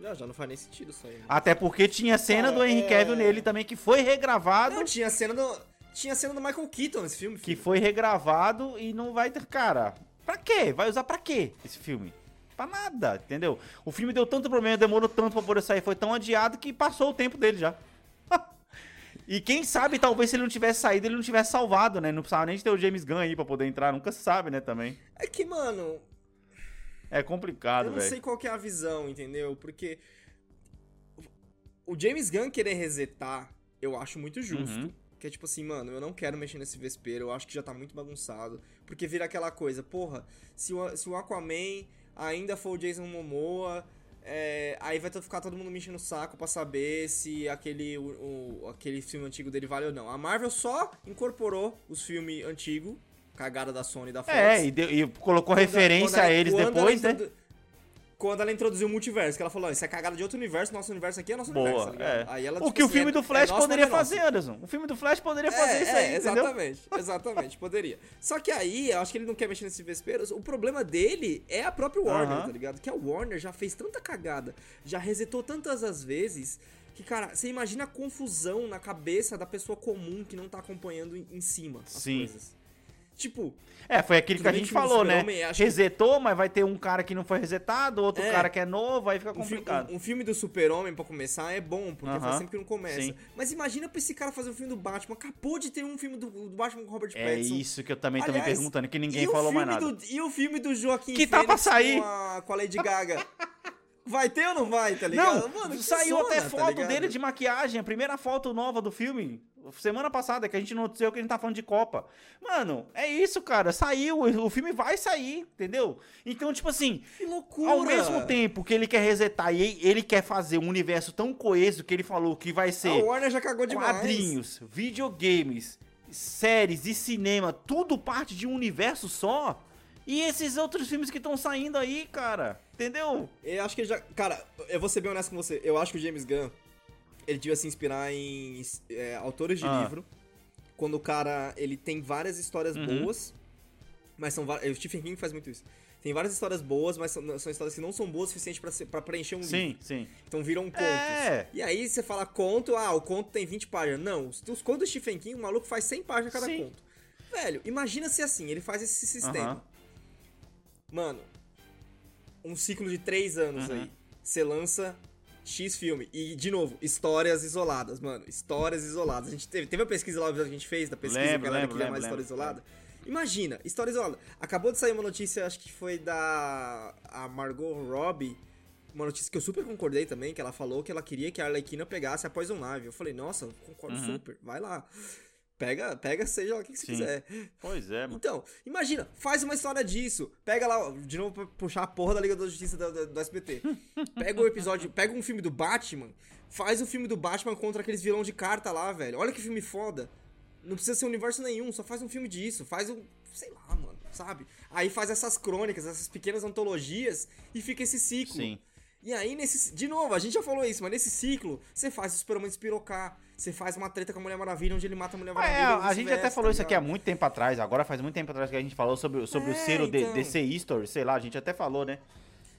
Já, já não faz nem sentido isso aí. né? Até porque tinha cena Cara, do Henry é- Cavill nele também que foi regravado. Não, tinha cena do. Tinha cena do Michael Keaton nesse filme. que filho. foi regravado e não vai ter. Cara, pra quê? Vai usar pra quê esse filme? Pra nada, entendeu? O filme deu tanto problema, demorou tanto pra poder sair, foi tão adiado que passou o tempo dele já. e quem sabe, talvez se ele não tivesse saído, ele não tivesse salvado, né? Não precisava nem de ter o James Gunn aí pra poder entrar, nunca se sabe, né, também. É que, mano, É complicado, eu não velho. sei qual que é a visão, entendeu? Porque. O James Gunn querer resetar, eu acho muito justo. Uhum. Que é tipo assim, mano, eu não quero mexer nesse vespeiro, eu acho que já tá muito bagunçado. Porque vira aquela coisa, porra, se o, se o Aquaman ainda for o Jason Momoa, é, aí vai ficar todo mundo me enchendo o saco pra saber se aquele, o, o- aquele filme antigo dele vale ou não. A Marvel só incorporou os filmes antigos, cagada da Sony e da Fox. É, e, deu- e colocou referência Quando a ela- eles depois, né? Quando ela introduziu o multiverso, que ela falou, "Ó, isso é cagada de outro universo, nosso universo aqui é nosso universo, Boa, tá ligado? é. Aí ela, o tipo que o assim, filme é- do é Flash poderia mas é nosso. fazer, Anderson. O filme do Flash poderia fazer é, isso aí, é, entendeu? exatamente, exatamente, poderia. Só que aí, eu acho que ele não quer mexer nesse vespeiro. O problema dele é a própria Warner, Aham. tá ligado? Que a Warner já fez tanta cagada, já resetou tantas as vezes, que, cara, você imagina a confusão na cabeça da pessoa comum que não tá acompanhando em, em cima as Sim. coisas. Tipo, É, foi aquilo que a gente falou, né? Resetou, mas vai ter um cara que não foi resetado, outro É. cara que é novo, aí fica um, fi- complicado. um- um filme do Super-Homem, pra começar, é bom, porque Aham. faz tempo que não começa. Sim. Mas imagina pra esse cara fazer um filme do Batman. Acabou de ter um filme do, do Batman com Robert É Pattinson. isso que eu também tô me perguntando, que ninguém falou mais filme nada. do- e o filme do Joaquim Que tá pra Fênix sair. Com a, com a Lady Gaga? Vai ter ou não vai, tá ligado? Não, Mano, saiu zona, até tá foto ligado? dele de maquiagem, a primeira foto nova do filme. Semana passada, que a gente noticiou que a gente tá falando de Copa. Mano, é isso, cara. Saiu, o filme vai sair, entendeu? Então, tipo assim, Que loucura! ao mesmo tempo que ele quer resetar e ele quer fazer um universo tão coeso que ele falou que vai A ser Warner já cagou demais. quadrinhos, videogames, séries e cinema, tudo parte de um universo só. E esses outros filmes que estão saindo aí, cara, entendeu? Eu acho que ele já. Cara, eu vou ser bem honesto com você. Eu acho que o James Gunn ele devia se inspirar em é, autores de Ah. livro. Quando o cara ele tem várias histórias Uhum. boas, mas são várias. O Stephen King faz muito isso. Tem várias histórias boas, mas são, são histórias que não são boas o suficiente pra preencher um livro. Sim, sim. Então viram contos. É. E aí você fala conto, ah, o conto tem 20 páginas. Não, os, os contos do Stephen King, o maluco faz 100 páginas cada Sim. conto. Velho, imagina se assim, ele faz esse sistema. Aham. Mano, um ciclo de 3 anos Uhum. aí. Você lança X filme. E, de novo, histórias isoladas, mano. Histórias isoladas. A gente teve, teve a pesquisa lá que a gente fez, da pesquisa Lembro, que a galera lembro, queria mais lembro, história lembro. isolada. Imagina, história isolada. Acabou de sair uma notícia, acho que foi da a Margot Robbie. Uma notícia que eu super concordei também, que ela falou que ela queria que a Arlequina pegasse a Poison Ivy. Eu falei, nossa, concordo Uhum. super, vai lá. Pega, pega, seja lá o que, que você quiser. Pois é, mano. Então, imagina, faz uma história disso. Pega lá, de novo pra puxar a porra da Liga da Justiça do, do, do SBT. Pega o episódio, pega um filme do Batman, faz o filme do Batman contra aqueles vilão de carta lá, velho. Olha que filme foda. Não precisa ser universo nenhum, só faz um filme disso. Faz um, sei lá, mano, sabe? Aí faz essas crônicas, essas pequenas antologias e fica esse ciclo. Sim. E aí, nesse. De novo, a gente já falou isso, mas nesse ciclo, você faz o Superman despirocar. Você faz uma treta com a Mulher Maravilha, onde ele mata a Mulher É, Maravilha. ou a gente até falou tá isso aqui há ligado? muito tempo atrás, agora faz muito tempo atrás que a gente falou sobre, sobre o É, selo de- então. DC History, sei lá, a gente até falou, né?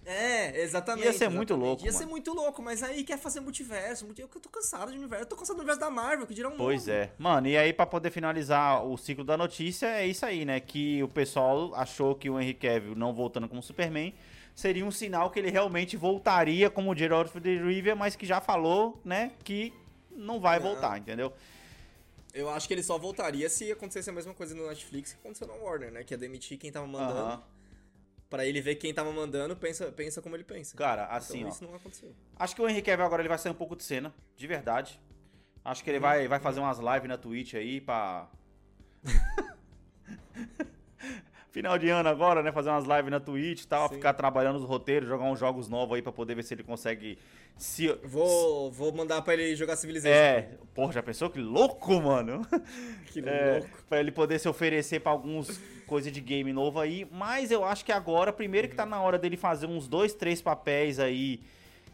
É, exatamente. Ia ser muito exatamente. louco, Ia mano. ser muito louco, mas aí quer fazer multiverso. multi- Eu tô cansado de universo. Eu tô cansado do universo da Marvel, que dirá um Pois novo. é. Mano, e aí pra poder finalizar o ciclo da notícia, é isso aí, né? Que o pessoal achou que o Henry Cavill não voltando como Superman seria um sinal que ele realmente voltaria como Geralt de Rivia, mas que já falou, né, que não vai Não. voltar, entendeu? Eu acho que ele só voltaria se acontecesse a mesma coisa no Netflix que aconteceu na Warner, né? Que é demitir quem tava mandando. Aham. Pra ele ver quem tava mandando, pensa, pensa como ele pensa. Cara, assim, então ó. isso não aconteceu. Acho que o Henry Cavill agora ele vai sair um pouco de cena, de verdade. Acho que ele vai, vai fazer umas lives na Twitch aí pra. Final de ano agora, né? Fazer umas lives na Twitch e tal, Sim. ficar trabalhando os roteiros, jogar uns jogos novos aí pra poder ver se ele consegue se. Vou, vou mandar pra ele jogar Civilization. É, porra, já pensou que louco, mano? Que É, louco. pra ele poder se oferecer pra alguns coisa de game novo aí. Mas eu acho que agora, primeiro que tá na hora dele fazer uns dois, três papéis aí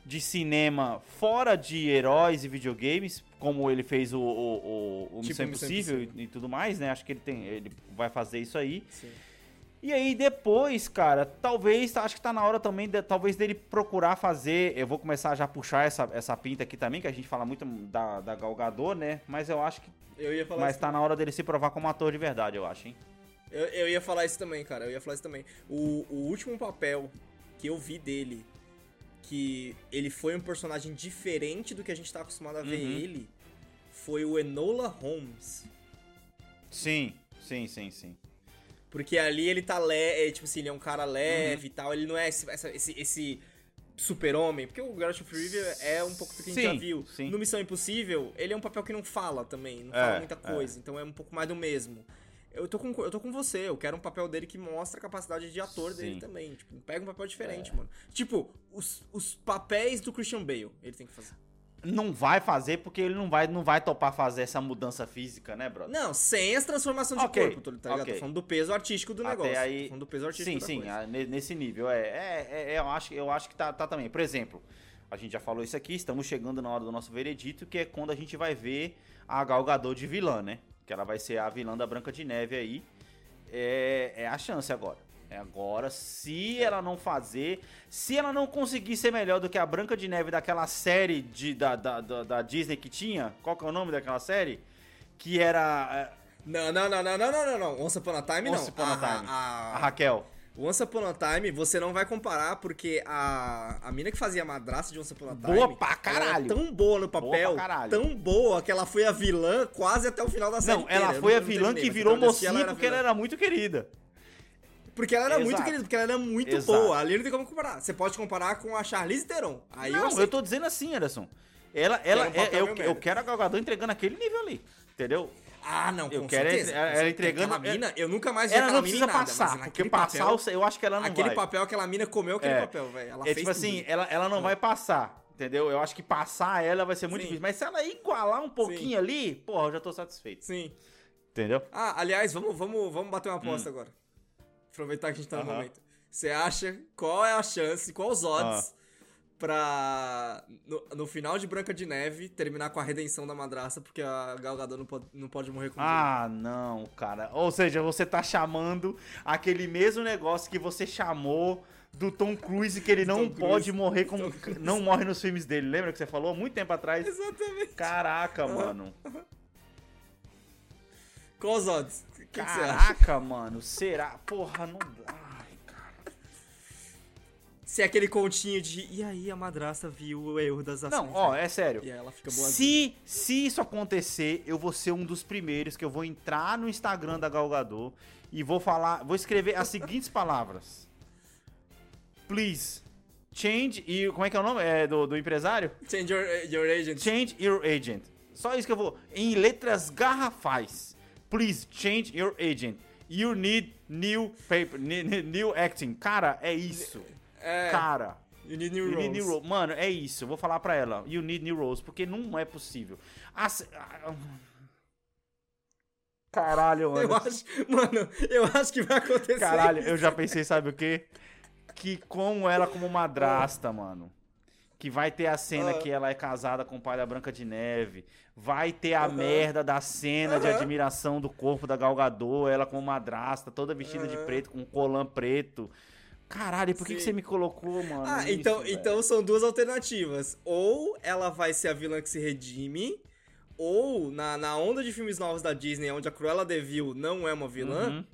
de cinema fora de heróis e videogames, como ele fez o, o, o, o Tipo Missão Impossível. e, e tudo mais, né? Acho que ele tem, ele vai fazer isso aí. Sim. E aí depois, cara, talvez, acho que tá na hora também, de- talvez dele procurar fazer, eu vou começar já a puxar essa, essa pinta aqui também, que a gente fala muito da, da Gal Gadot, né? Mas eu acho que, Eu ia falar mas isso. tá na hora dele se provar como ator de verdade, eu acho, hein? Eu, eu ia falar isso também, cara. Eu ia falar isso também. O, o último papel que eu vi dele, que ele foi um personagem diferente do que a gente tá acostumado a ver Uhum. ele, foi o Enola Holmes. Sim, sim, sim, sim. Porque ali ele tá leve, tipo assim, ele é um cara leve e tal, ele não é esse, essa- esse, esse super-homem, porque o of Rivia é um pouco do que a gente Sim, já viu. sim. No Missão Impossível, ele é um papel que não fala também, não É, fala muita é. coisa, então é um pouco mais do mesmo. Eu tô, com, eu tô com você, eu quero um papel dele que mostra a capacidade de ator dele Sim. É. também. Tipo, pega um papel diferente, mano. Tipo, os, os papéis do Christian Bale, ele tem que fazer. Não vai fazer porque ele não vai, não vai topar fazer essa mudança física, né, brother? Não, sem essa transformação de Ok, corpo, tô- tá ligado? ok. Tô falando do peso artístico do negócio. Até aí. Tô falando do peso artístico sim, sim, coisa. a- ne- nesse nível. É, é, é, é, eu, acho, eu acho que tá, tá também. Por exemplo, a gente já falou isso aqui, estamos chegando na hora do nosso veredito, que é quando a gente vai ver a Gal Gadot de vilã, né? Que ela vai ser a vilã da Branca de Neve aí. É, é a chance agora. É agora, se ela não fazer, se ela não conseguir ser melhor do que a Branca de Neve daquela série de, da, da, da, da Disney que tinha, qual que é o nome daquela série? Que era. Não, não, não, não, não, não, não, não. Once Upon a Time, não. Once Upon a Time. A, A Raquel. Once Upon a Time, você não vai comparar, porque a, a mina que fazia a madraça de Once Upon a Time... Boa pra ela caralho. tão boa no papel, Boa tão boa, que ela foi a vilã quase até o final da série Não, ela inteira. Eu foi a não vilã terminei, que virou mocinha porque ela vilã. era muito querida. Porque ela era muito Exato. querida, porque ela era muito Exato. boa. Ali não tem como comparar. Você pode comparar com a Charlize Theron. Aí eu não, aceito. eu tô dizendo assim, Anderson. Ela, ela, papel é, eu, eu quero a Gal Gadot entregando aquele nível ali. Entendeu? Ah, não, Eu quero certeza. ela- com ela entregando- Aquela mina, eu nunca mais vi Ela aquela não mina precisa nada, passar, porque passar, papel, eu acho que ela não Aquele vai. papel, aquela mina comeu aquele É. papel, velho. Ela é fez tipo assim, tudo. ela, ela não vai passar, entendeu? Eu acho que passar ela vai ser muito Sim. difícil. Mas se ela igualar um pouquinho Sim. ali, porra, eu já tô satisfeito. Sim. Entendeu? Ah, aliás, vamos, vamos, vamos bater uma aposta agora. Aproveitar que a gente tá no momento. Você acha qual é a chance, qual os odds Ah. pra no, no final de Branca de Neve terminar com a redenção da madraça, porque a Gal Gadot não pode, não pode morrer com Ah, não, cara. Ou seja, você tá chamando aquele mesmo negócio que você chamou do Tom Cruise que ele não Tom pode Cruise. morrer como Cruise. não morre nos filmes dele. Lembra que você falou muito tempo atrás? Exatamente. Caraca, mano. Qual os odds? Que? Caraca, mano. Será? Porra, não dá. Ai, cara. Se é aquele continho de e aí a madraça viu o erro das ações. Não, ó, é sério. E ela fica. Se, se isso acontecer, eu vou ser um dos primeiros que eu vou entrar no Instagram da Gal Gadot e vou falar, vou escrever as seguintes palavras. Please, change e como é que é o nome é do, do empresário? Change your, your agent. Change your agent. Só isso que eu vou em letras garrafais. Please change your agent. You need new paper, ne- ne- new acting. Cara, é isso. É, Cara, you need new You roles. need new role. Mano, é isso. Vou falar pra ela. You need new roles. Porque não é possível. As- ah, Caralho, mano. Eu acho, mano, eu acho que vai acontecer. Caralho, eu já pensei, sabe o quê? Que como ela como madrasta, mano. Que vai ter a cena Ah. que ela é casada com o pai da Branca de Neve. Vai ter a Aham. merda da cena de Aham. admiração do corpo da Gal Gadot, ela como madrasta, toda vestida de preto, com um colã preto. Caralho, e por que, que você me colocou, mano? Ah, então, velho? então são duas alternativas. Ou ela vai ser a vilã que se redime, ou na, na onda de filmes novos da Disney, onde a Cruella de Vil não é uma vilã, Uhum.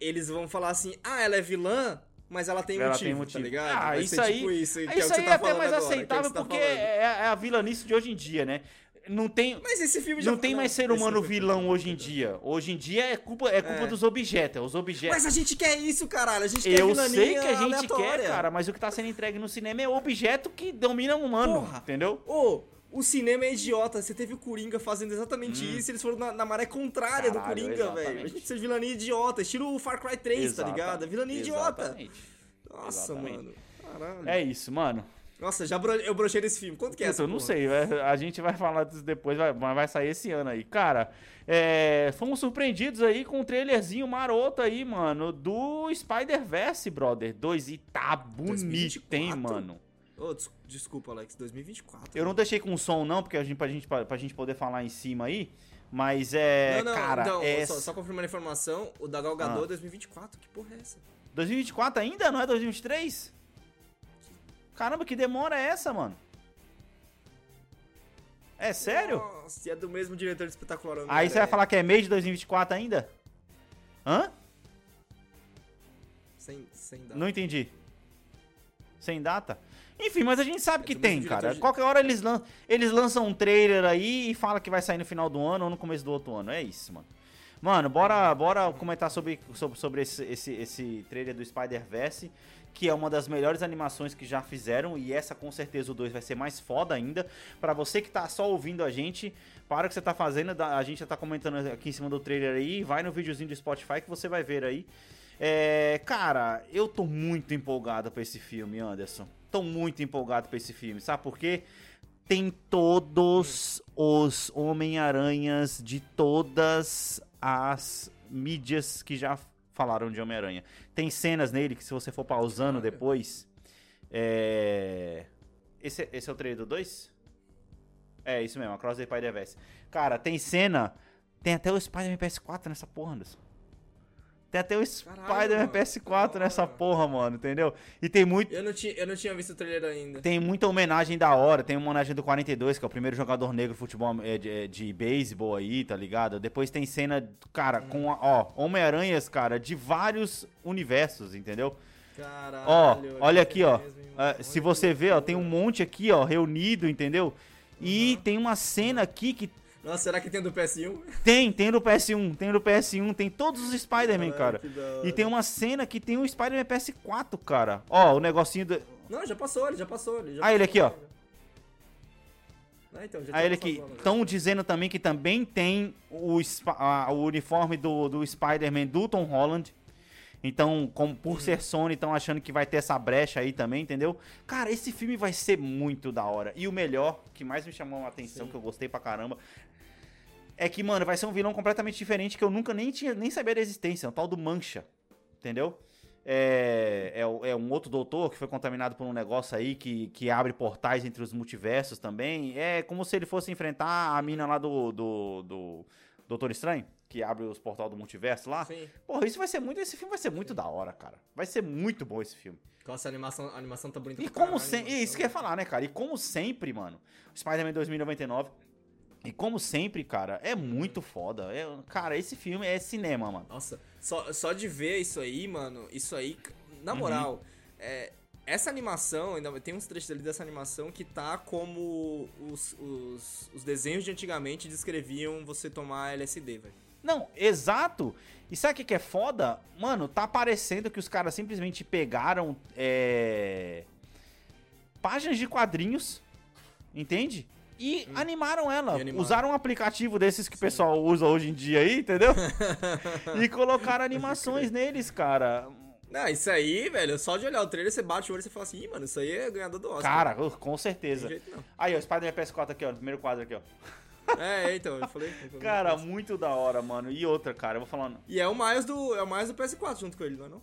eles vão falar assim: ah, ela é vilã, mas ela tem Ela motivo, tem motivo. tá ligado? Ah, Vai isso aí, tipo isso, que é o isso você aí tá é até mais agora, que é o que aceitável tá porque é, é a vilanice de hoje em dia, né? Não tem, Mas esse filme já não tem mais ser humano filme- vilão hoje em dia. Hoje em dia é culpa, é culpa É. dos objetos. Os objetos. Mas a gente quer isso, caralho. A gente quer Eu vilania sei que a gente aleatória. quer, cara, mas o que tá sendo entregue no cinema é objeto que domina o humano, Porra. entendeu? Ô, o cinema é idiota. Você teve o Coringa fazendo exatamente isso, eles foram na, na maré contrária do Hum. Caralho, Coringa, exatamente. velho. A gente precisa de vilania idiota, estilo o Far Cry 3, tá ligado? Vilania idiota. Exatamente. Nossa, Exatamente. mano. Caralho. É isso, mano. Nossa, já bro... eu brochei nesse filme. Quanto que é essa eu não sei, a gente vai falar disso depois, vai, mas vai sair esse ano aí. Cara, é, fomos surpreendidos aí com um trailerzinho maroto aí, mano, do Spider-Verse, brother 2. E tá bonito, 2024? hein, mano. Ô, des- desculpa, Alex. 2024. Eu não deixei com som, não, porque a gente, pra, gente, pra, pra gente poder falar em cima aí. Mas é. não, não, cara, então, é. só, só confirmando a informação, o da Gal Gadot Ah. é 2024. Que porra é essa? 2024 ainda? Não é 2023? Caramba, que demora é essa, mano? É sério? Nossa, e é do mesmo diretor de Espetacular Homem Aí você vai falar que é mês de 2024 ainda? Hã? Sem, sem dar. Não entendi. Sem data? Enfim, mas a gente sabe É que tem, cara. de- Qualquer hora eles, lan eles lançam um trailer aí e fala que vai sair no final do ano ou no começo do outro ano. É isso, mano. Mano, bora, bora comentar sobre, sobre, sobre esse, esse, esse trailer do Spider-Verse, que é uma das melhores animações que já fizeram, e essa com certeza o 2 vai ser mais foda ainda. Pra você que tá só ouvindo a gente, para o que você tá fazendo, a gente já tá comentando aqui em cima do trailer aí, vai no videozinho do Spotify que você vai ver aí. É, cara, eu tô muito empolgado pra esse filme, Anderson. Tô muito empolgado pra esse filme, sabe por quê? Tem todos os Homem-Aranhas de todas as mídias que já falaram de Homem-Aranha. Tem cenas nele que se você for pausando depois. É... Esse, esse é o trailer do 2? É, isso mesmo, Across the Spider-Verse. Cara, tem cena. Tem até o Spider-Man PS4 nessa porra, Anderson. Tem até o Spider-Man mano. PS4 Da nessa porra, mano, entendeu? E tem muito. Eu não, tinha, eu não tinha visto o trailer ainda. Tem muita homenagem da hora. Tem uma homenagem do 42, que é o primeiro jogador negro de futebol é, de, é, de beisebol aí, tá ligado? Depois tem cena, cara, com, a- ó, Homem-Aranhas, cara, de vários universos, entendeu? Caralho. Ó, é olha aqui, ó. mesmo? Ah, Olha se você vê, ó, tem um monte aqui, ó, reunido, entendeu? E tem uma cena aqui que Nossa, será que tem do PS1? tem, tem no PS1, tem no PS1, tem todos os Spider-Man, cara. E tem uma cena que tem o Spider-Man PS4, cara. Ó, o negocinho do. Não, já passou, ele já passou. Ele já Ah, ele passou, aqui, ó. Ah, então, Aí tinha ele aqui. Estão dizendo também que também tem o, a- o uniforme do, do Spider-Man do Tom Holland. Então, como por ser Sony, estão achando que vai ter essa brecha aí também, entendeu? Cara, esse filme vai ser muito da hora. E o melhor, que mais me chamou a atenção, Sim. que eu gostei pra caramba, é que, mano, vai ser um vilão completamente diferente que eu nunca nem tinha nem sabia da existência, o tal do Mancha. Entendeu? É, é, é um outro doutor que foi contaminado por um negócio aí que, que abre portais entre os multiversos também. É como se ele fosse enfrentar a mina lá do, do, do Doutor Estranho, que abre os portais do multiverso lá. Sim. Porra, isso vai ser muito. Esse filme vai ser muito da hora, cara. Vai ser muito bom esse filme. Nossa, a animação, a animação tá bonita E como sempre. Isso que eu ia falar, né, cara? E como sempre, mano, Spider-Man 2099. E como sempre, cara, é muito foda. É, cara, esse filme é cinema, mano. Nossa, só, só de ver isso aí, mano, isso aí, na Uhum. moral, é, essa animação, ainda tem uns trechos ali dessa animação que tá como os, os, os desenhos de antigamente descreviam você tomar LSD, velho. Não, exato. E sabe o que, que é foda? Mano, tá parecendo que os caras simplesmente pegaram é, páginas de quadrinhos, entende? E animaram ela. E animaram. Usaram um aplicativo desses que o pessoal usa hoje em dia aí, entendeu? e colocaram animações neles, cara. Não, isso aí, velho, só de olhar o trailer, você bate o olho e você fala assim, ih, mano, isso aí é ganhador do Oscar. Cara, uh, com certeza. jeito. Aí, ó, Spider-Man PS4 aqui, ó, no primeiro quadro aqui, ó. É, então, eu falei. eu. Cara, muito da hora, mano. E outra, cara, eu vou falando. E é o Miles do, é o Miles do PS4 junto com ele, não é não?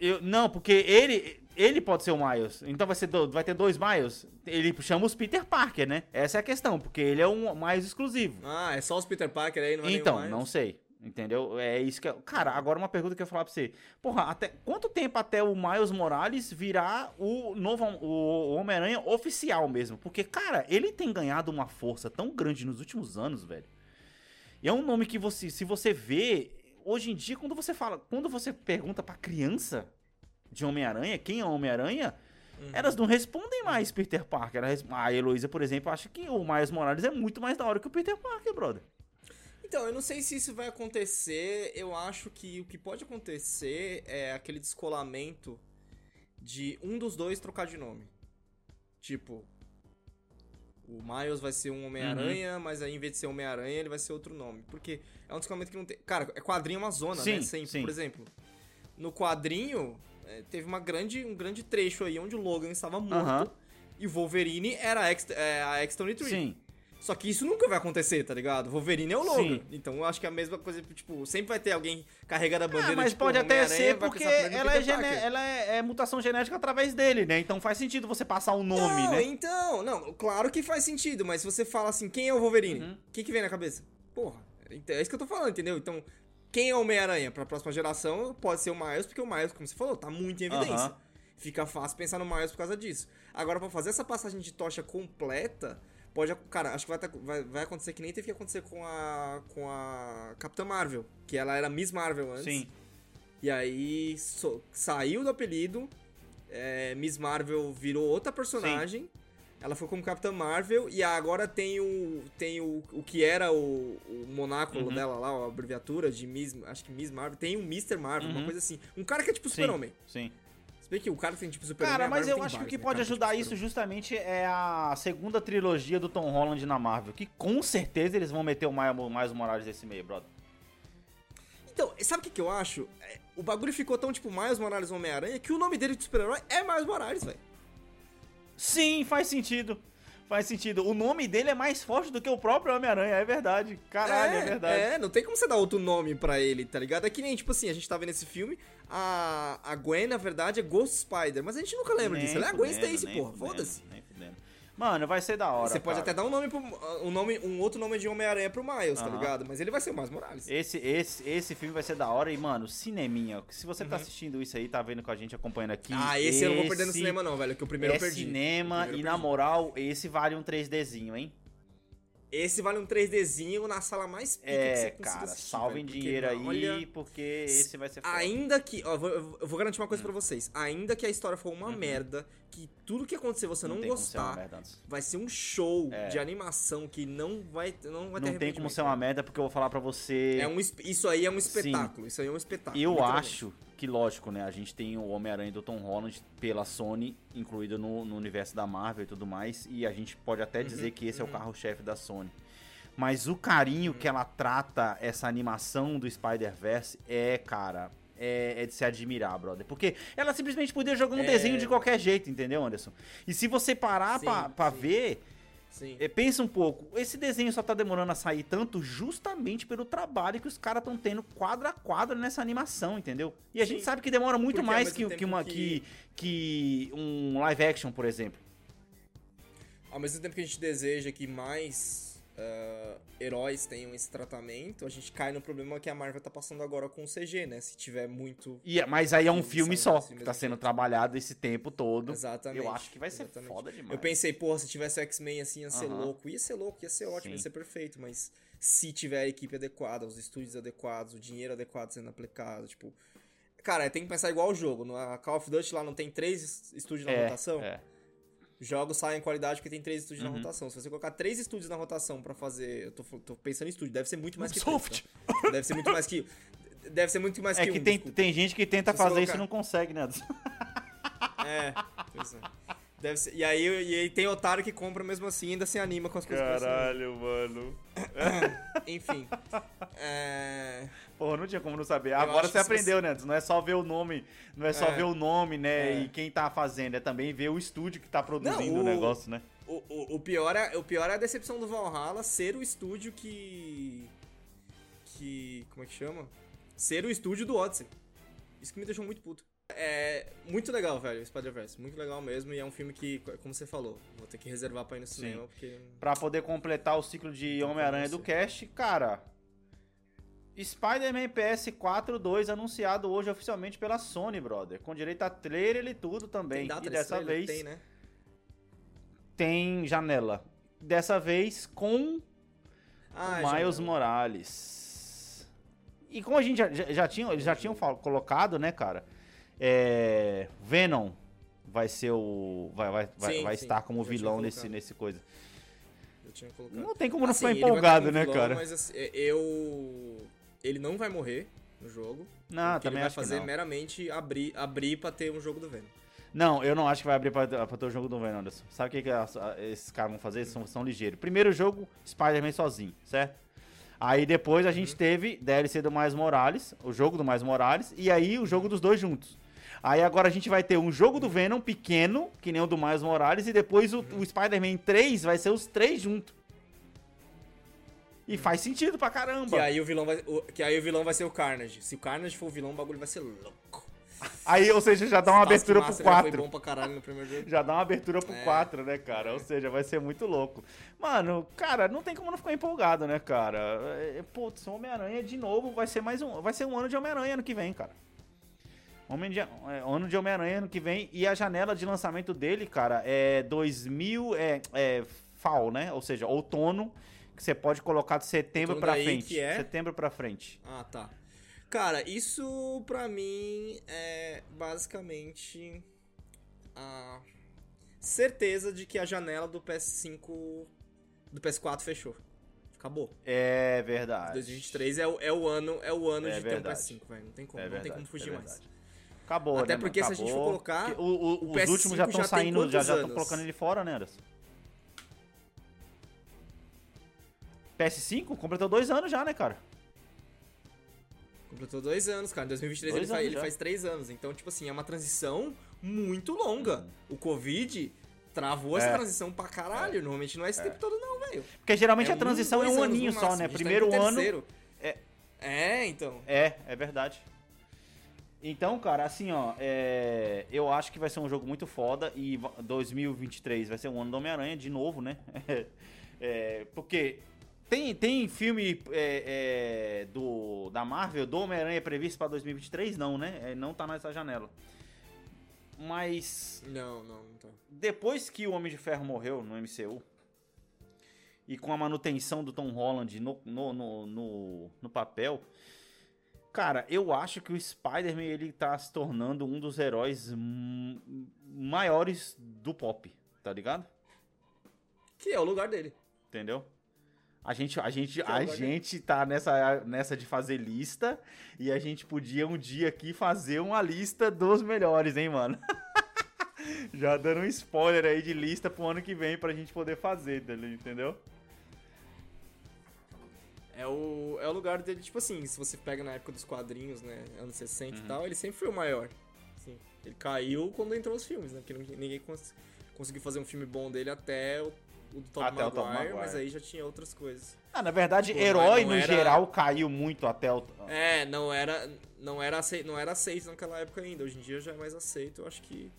Eu, não, porque ele ele pode ser o Miles. Então vai, ser do- vai ter dois Miles. Ele chama os Peter Parker, né? Essa é a questão, porque ele é um Miles exclusivo. Ah, é só os Peter Parker aí, não é então, não sei. Entendeu? É isso que. eu- Cara, agora uma pergunta que eu ia falar pra você. Porra, até quanto tempo até o Miles Morales virar o novo o Homem-Aranha oficial mesmo? Porque, cara, ele tem ganhado uma força tão grande nos últimos anos, velho. E é um nome que você, se você vê, hoje em dia, quando você fala, quando você pergunta pra criança de Homem-Aranha, quem é Homem-Aranha, elas não respondem mais Peter Parker. A Heloísa, por exemplo, acha que o Miles Morales é muito mais da hora que o Peter Parker, brother. Então, eu não sei se isso vai acontecer. Eu acho que o que pode acontecer é aquele descolamento de um dos dois trocar de nome. Tipo, o Miles vai ser um Homem-Aranha, Uhum. mas aí em vez de ser Homem-Aranha, ele vai ser outro nome. Porque é um descolamento que não tem. Cara, é quadrinho é uma zona, Sim, né? Sempre. sim. Por exemplo, no quadrinho, teve uma grande, um grande trecho aí onde o Logan estava morto. E o Wolverine era a X, é, a X-23. Sim. Só que isso nunca vai acontecer, tá ligado? Wolverine é o Logan. Sim. Então eu acho que é a mesma coisa, tipo, sempre vai ter alguém carregando a bandeira Ah, mas tipo, pode até ser porque ela, é, gene- ela é, é mutação genética através dele, né? Então faz sentido você passar o nome, não, né? então, não, claro que faz sentido, mas se você fala assim, quem é o Wolverine? Uhum. O que, que vem na cabeça? Porra, é isso que eu tô falando, entendeu? Então, quem é o Homem-Aranha pra próxima geração pode ser o Miles, porque o Miles, como você falou, tá muito em evidência. Fica fácil pensar no Miles por causa disso. Agora, pra fazer essa passagem de tocha completa, pode. Cara, acho que vai, vai, vai acontecer que nem teve que acontecer com a. com a Capitã Marvel. Que ela era Miss Marvel antes. Sim. E aí so- saiu do apelido. é, Miss Marvel virou outra personagem. Ela foi como Capitã Marvel e agora tem o tem o, o que era o, o monáculo Uhum. dela lá, a abreviatura de Miss, acho que Miss Marvel, tem o Mr. Marvel, uma Uhum. coisa assim. Um cara que é tipo. Super-Homem. Sim. Se bem que o cara que tem tipo Super-Homem. Cara, a mas eu acho que o vários, que né? pode é ajudar tipo isso justamente é a segunda trilogia do Tom Holland na Marvel. Que com certeza eles vão meter o Miles Miles Morales nesse meio, brother. Então, sabe o que, que eu acho? É, o bagulho ficou tão tipo Miles Morales Homem-Aranha que o nome dele de super-herói é Miles Morales, velho. Sim, faz sentido. Faz sentido. O nome dele é mais forte do que o próprio Homem-Aranha, é verdade. Caralho, é, verdade. É, não tem como você dar outro nome pra ele, tá ligado? É que nem, tipo assim, a gente tá vendo esse filme, a, a Gwen, na verdade, é Ghost Spider, mas a gente nunca lembra Nem disso. Ela é a Gwen Stacy, porra, foda-se. Mano, vai ser da hora. Você pode cara. até dar um nome pro, um nome, um outro nome de Homem-Aranha pro Miles, tá Aham. ligado? Mas ele vai ser o Miles Morales. Esse, esse, esse filme vai ser da hora. E, mano, cineminha. Se você tá assistindo isso aí, tá vendo com a gente, acompanhando aqui. Uhum. Ah, esse, eu não vou perder no esse cinema não, velho, que o primeiro é eu perdi. cinema primeiro e, eu na perdi. moral, esse vale um 3Dzinho, hein? Esse vale um 3Dzinho na sala mais pica que É, você consiga cara, assistir, salvem velho, porque, dinheiro aí, olha, porque esse vai ser foda. Ainda que. Ó, eu vou- eu vou garantir uma coisa Hum. pra vocês. Ainda que a história for uma merda, que tudo que acontecer você não, Uhum. uma gostar, merda vai ser um show É. de animação que não vai, não vai ter Não tem como ser uma cara. merda, porque eu vou falar pra você. É um, isso aí é um espetáculo. Isso aí é um espetáculo. Eu acho que, lógico, né? A gente tem o Homem-Aranha do Tom Holland pela Sony, incluído no, no universo da Marvel e tudo mais. E a gente pode até dizer que esse é o carro-chefe da Sony. Mas o carinho que ela trata essa animação do Spider-Verse é, cara. É, é de se admirar, brother. Porque ela simplesmente podia jogar um É. desenho de qualquer jeito, entendeu, Anderson? E se você parar Sim, pra, pra sim. ver, Sim. é, pensa um pouco, esse desenho só tá demorando a sair tanto justamente pelo trabalho que os caras estão tendo quadro a quadro nessa animação, entendeu? E a Sim. gente sabe que demora muito Porque mais que, que, uma, que, que um live action, por exemplo. Ao mesmo tempo que a gente deseja que mais ah, heróis tenham esse tratamento, a gente cai no problema que a Marvel tá passando agora com o CG, né? Se tiver muito. E, mas aí é um filme só, que tá sendo trabalhado esse tempo todo. Exatamente. Eu acho que vai ser exatamente. foda demais. Eu pensei, porra, se tivesse o X-Men assim, ia ser Aham. louco. Ia ser louco, ia ser ótimo, Sim. ia ser perfeito, mas se tiver a equipe adequada, os estúdios adequados, o dinheiro adequado sendo aplicado, tipo. Cara, tem que pensar igual o jogo. No a Call of Duty lá não tem três estúdios na é, rotação? é. Jogos saem em qualidade porque tem três estúdios Uhum. na rotação. Se você colocar três estúdios na rotação pra fazer. Eu tô, tô pensando em estúdio, deve ser muito mais que três, Ubisoft. tá? Deve ser muito mais que. Deve ser muito mais É que que um, tem, desculpa. tem gente que tenta fazer isso colocar- e não consegue, né? É, pois é. Deve ser. E aí, e aí tem otário que compra mesmo assim e ainda se anima com as coisas parecendo. mano. Enfim. É. Porra, não tinha como não saber. Agora acho você aprendeu, né? Não é só ver o nome, não é só É. ver o nome, né? É. E quem tá fazendo, é também ver o estúdio que tá produzindo Não, o o- negócio, né? O, o, o pior é, o pior é a decepção do Valhalla ser o estúdio que. Que. Como é que chama? Ser o estúdio do Odyssey. Isso que me deixou muito puto. É muito legal, velho, Spider-Verse. Muito legal mesmo. E é um filme que, como você falou, vou ter que reservar pra ir no cinema, porque. Pra poder completar o ciclo de Homem-Aranha do cast, cara. Spider-Man PS4 2 anunciado hoje oficialmente pela Sony, brother. Com direito a trailer e tudo também. Data e dessa vez Tem, né? tem janela. Dessa vez com Ah, o Miles já- Morales. E como a gente já, já, já tinha, eles já tinham colocado, né, cara? É, Venom vai ser o. Vai, vai, Sim, vai sim, estar como vilão nesse, nesse coisa. Não tem como não Assim, ficar empolgado, né, vilão, cara? Mas assim, eu. Ele não vai morrer no jogo. Não, também ele vai acho que fazer não. meramente abrir, abrir pra ter um jogo do Venom. Não, eu não acho que vai abrir pra, pra ter o jogo do Venom, Anderson. Sabe o que, que esses caras vão fazer? Eles são, são ligeiros. Primeiro jogo, Spider-Man sozinho, certo? Aí depois a Uhum. gente teve DLC do Mais Morales, o jogo do Mais Morales, e aí o jogo dos dois juntos. Aí agora a gente vai ter um jogo do Venom pequeno, que nem o do Mais Morales, e depois o, o Spider-Man 3 vai ser os três juntos. E faz sentido pra caramba. Que aí o vilão vai. o- que aí o vilão vai ser o Carnage. Se o Carnage for o vilão, o bagulho vai ser louco. Aí, ou seja, já dá uma abertura pro Taskmaster já Foi 4. bom pra caralho no primeiro jogo. Já dá uma abertura pro É. 4, né, cara? Ou seja, vai ser muito louco. Mano, cara, não tem como não ficar empolgado, né, cara? É, Putz, Homem-Aranha de novo vai ser mais um. Vai ser um ano de Homem-Aranha ano que vem, cara. Homem de, é, ano de Homem-Aranha ano que vem. E a janela de lançamento dele, cara, é 2000. É, é fall, né? Ou seja, outono. Que você pode colocar de setembro daí frente. que é? Setembro pra frente. Ah, tá. Cara, isso pra mim é basicamente a certeza de que a janela do PS5 do PS4 fechou. Acabou. É verdade. 2023 é o, é o ano, é o ano É de verdade. ter um PS5, velho. Não tem como, É não verdade, tem como fugir é mais. Acabou, Até né, porque mano? se a gente for colocar, o- o- o os PS5 últimos já estão saindo, já estão colocando ele fora, né, Anderson? PS5 completou dois anos já, né, cara? Completou dois anos, cara. Em 2023 Dois ele, faz, ele faz três anos. Então, tipo assim, é uma transição muito longa. O Covid travou essa É. transição pra caralho. Normalmente não é esse tempo todo, não, velho. Porque geralmente É a transição um, é um aninho só, né? Tá Primeiro pro ano. É, É, então. é, é verdade. Então, cara, assim, ó, é, eu acho que vai ser um jogo muito foda e va- 2023 vai ser um ano do Homem-Aranha de novo, né? É, porque tem, tem filme é, é, do, da Marvel, do Homem-Aranha previsto pra 2023? Não, né? É, não tá nessa janela. Mas Não, não, não tá. depois que o Homem de Ferro morreu no MCU e com a manutenção do Tom Holland no, no, no, no, no papel, cara, eu acho que o Spider-Man ele tá se tornando um dos heróis maiores do pop, tá ligado? Que é o lugar dele. Entendeu? A gente, a gente, é a lugar dele. gente tá nessa, nessa de fazer lista e a gente podia um dia aqui fazer uma lista dos melhores, hein, mano? Já dando um spoiler aí de lista pro ano que vem pra gente poder fazer, entendeu? É o, é o lugar dele, tipo assim, se você pega na época dos quadrinhos, né, anos 60 Uhum. e tal, ele sempre foi o maior. Assim, ele caiu quando entrou os filmes, né, porque ninguém- cons- conseguiu fazer um filme bom dele até o, o do Tobey Até o Maguire, Tobey Maguire. mas aí já tinha outras coisas. Ah, na verdade, Pô, herói no era- geral caiu muito até o. É, não era, não era, aceito, não era aceito naquela época ainda, hoje em dia já é mais aceito, eu acho que...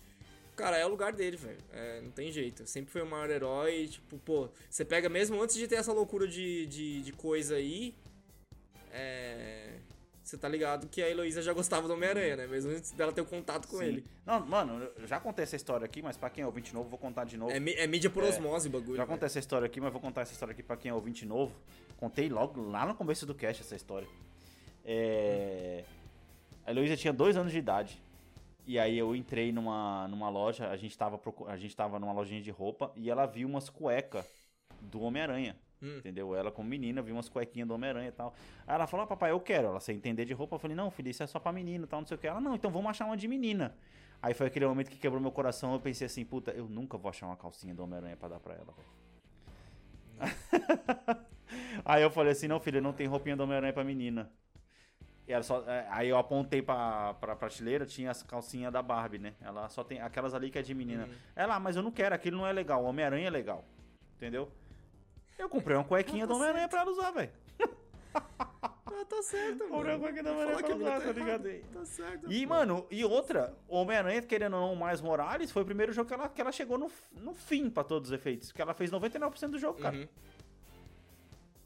Cara, é o lugar dele, velho. É, não tem jeito. Sempre foi o maior herói. Tipo, pô, você pega mesmo antes de ter essa loucura de, de, de coisa aí. É. Você tá ligado que a Heloísa já gostava do Homem-Aranha, né? Mesmo antes dela ter o contato com Sim. ele. Não, mano, eu já contei essa história aqui, mas pra quem é ouvinte novo, vou contar de novo. É, é mídia por É. osmose o bagulho. Já contei essa história aqui, mas vou contar essa história aqui pra quem é ouvinte novo. Contei logo lá no começo do cast essa história. É... A Heloísa tinha dois anos de idade. E aí eu entrei numa, numa loja, a gente, tava a gente tava numa lojinha de roupa e ela viu umas cuecas do Homem-Aranha. Hum. Entendeu? Ela, como menina, viu umas cuequinhas do Homem-Aranha e tal. Aí ela falou: ah, papai, eu quero. Ela sem entender de roupa. Eu falei: não, filho, isso é só pra menino e tal, não sei o que. Ela, não, então vamos achar uma de menina. Aí foi aquele momento que quebrou meu coração. Eu pensei assim: puta, eu nunca vou achar uma calcinha do Homem-Aranha pra dar pra ela, velho. Aí eu falei assim: não, filho, não tem roupinha do Homem-Aranha pra menina. E ela só, é, aí eu apontei pra, pra prateleira, tinha as calcinhas da Barbie, né? Ela só tem aquelas ali que é de menina. Ela, ah, mas eu não quero, aquilo não é legal. Homem-Aranha é legal. Entendeu? Eu comprei uma cuequinha do Homem-Aranha pra ela usar, velho. Ah, tá certo, mano. Comprei uma cuequinha do Homem-Aranha pra usar, tá tá ligado? errada. Tá certo. E, pô. mano, e outra, Homem-Aranha, querendo ou não, Miles Morales, foi o primeiro jogo que ela, que ela chegou no, no fim, pra todos os efeitos. Que ela fez 99% do jogo, cara. Uhum.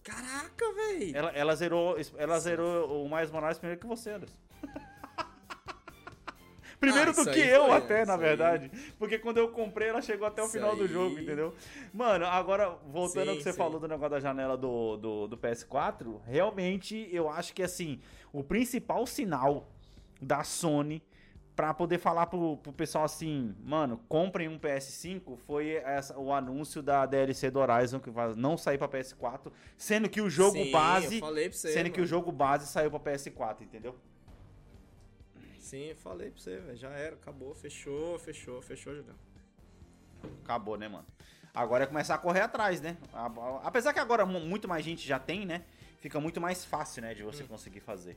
Caraca, velho. Ela, ela zerou, ela zerou o Miles Morales primeiro que você, Anderson. primeiro Ah, do que aí eu, foi, até, na aí. verdade. Porque quando eu comprei, ela chegou até o Isso final do aí. jogo, entendeu? Mano, agora, voltando ao Sim, que você sim. falou do negócio da janela do, do, do PS4, realmente eu acho que, assim, o principal sinal da Sony pra poder falar pro, pro pessoal assim, mano, comprem um PS5, foi essa- o anúncio da DLC do Horizon que vai não sair pra PS4, sendo que o jogo Sim, base, eu falei pra você, sendo que o mano. jogo base saiu pra PS4, entendeu? Sim, eu falei pra você, velho. Já era, acabou, fechou, fechou, fechou, Julião. Acabou, né, mano? Agora é começar a correr atrás, né? Apesar que agora mu- muito mais gente já tem, né? Fica muito mais fácil, né, de você conseguir fazer.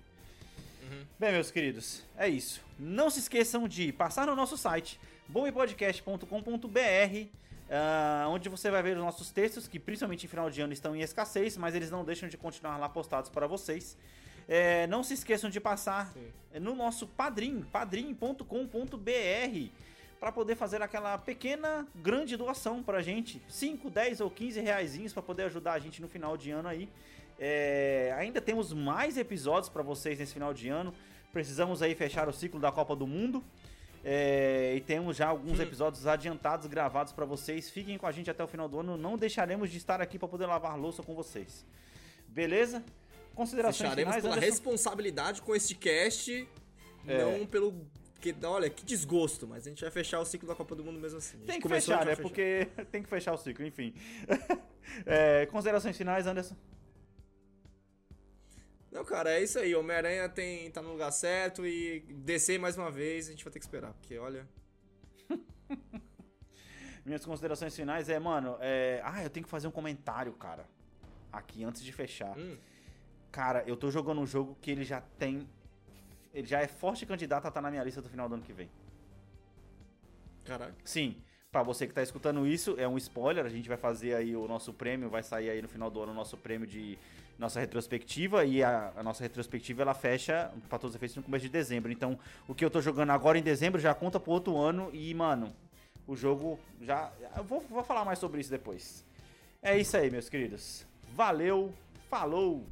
Bem, meus queridos, é isso. Não se esqueçam de passar no nosso site, bombepodcast.com.br, ah, onde você vai ver os nossos textos, que principalmente em final de ano estão em escassez, mas eles não deixam de continuar lá postados para vocês. É, não se esqueçam de passar Sim. no nosso padrim, padrim.com.br, para poder fazer aquela pequena, grande doação pra gente. 5, 10 ou 15 reaisinhos para poder ajudar a gente no final de ano aí. É, ainda temos mais episódios para vocês nesse final de ano. Precisamos aí fechar o ciclo da Copa do Mundo. É, e temos já alguns episódios adiantados gravados para vocês. Fiquem com a gente até o final do ano. Não deixaremos de estar aqui para poder lavar louça com vocês. Beleza? Considerações Fecharemos finais, pela Anderson? responsabilidade com este cast, É. não pelo. Que, olha, que desgosto, mas a gente vai fechar o ciclo da Copa do Mundo mesmo assim. Tem que começou, fechar, né? Porque tem que fechar o ciclo, enfim. É, considerações finais, Anderson? Não, cara, é isso aí. Homem-Aranha tem, tá no lugar certo e descer mais uma vez a gente vai ter que esperar, porque olha. Minhas considerações finais é, mano, é... Ah, eu tenho que fazer um comentário, cara. Aqui, antes de fechar. Hum. Cara, eu tô jogando um jogo que ele já tem... Ele já é forte candidato a estar na minha lista do final do ano que vem. Caralho. Sim, Pra você que tá escutando isso, é um spoiler, a gente vai fazer aí o nosso prêmio, vai sair aí no final do ano o nosso prêmio de nossa retrospectiva e a, a nossa retrospectiva ela fecha pra todos os efeitos no começo de dezembro. Então, o que eu tô jogando agora em dezembro já conta pro outro ano e, mano, o jogo já eu vou, vou falar mais sobre isso depois. É isso aí, meus queridos. Valeu, falou.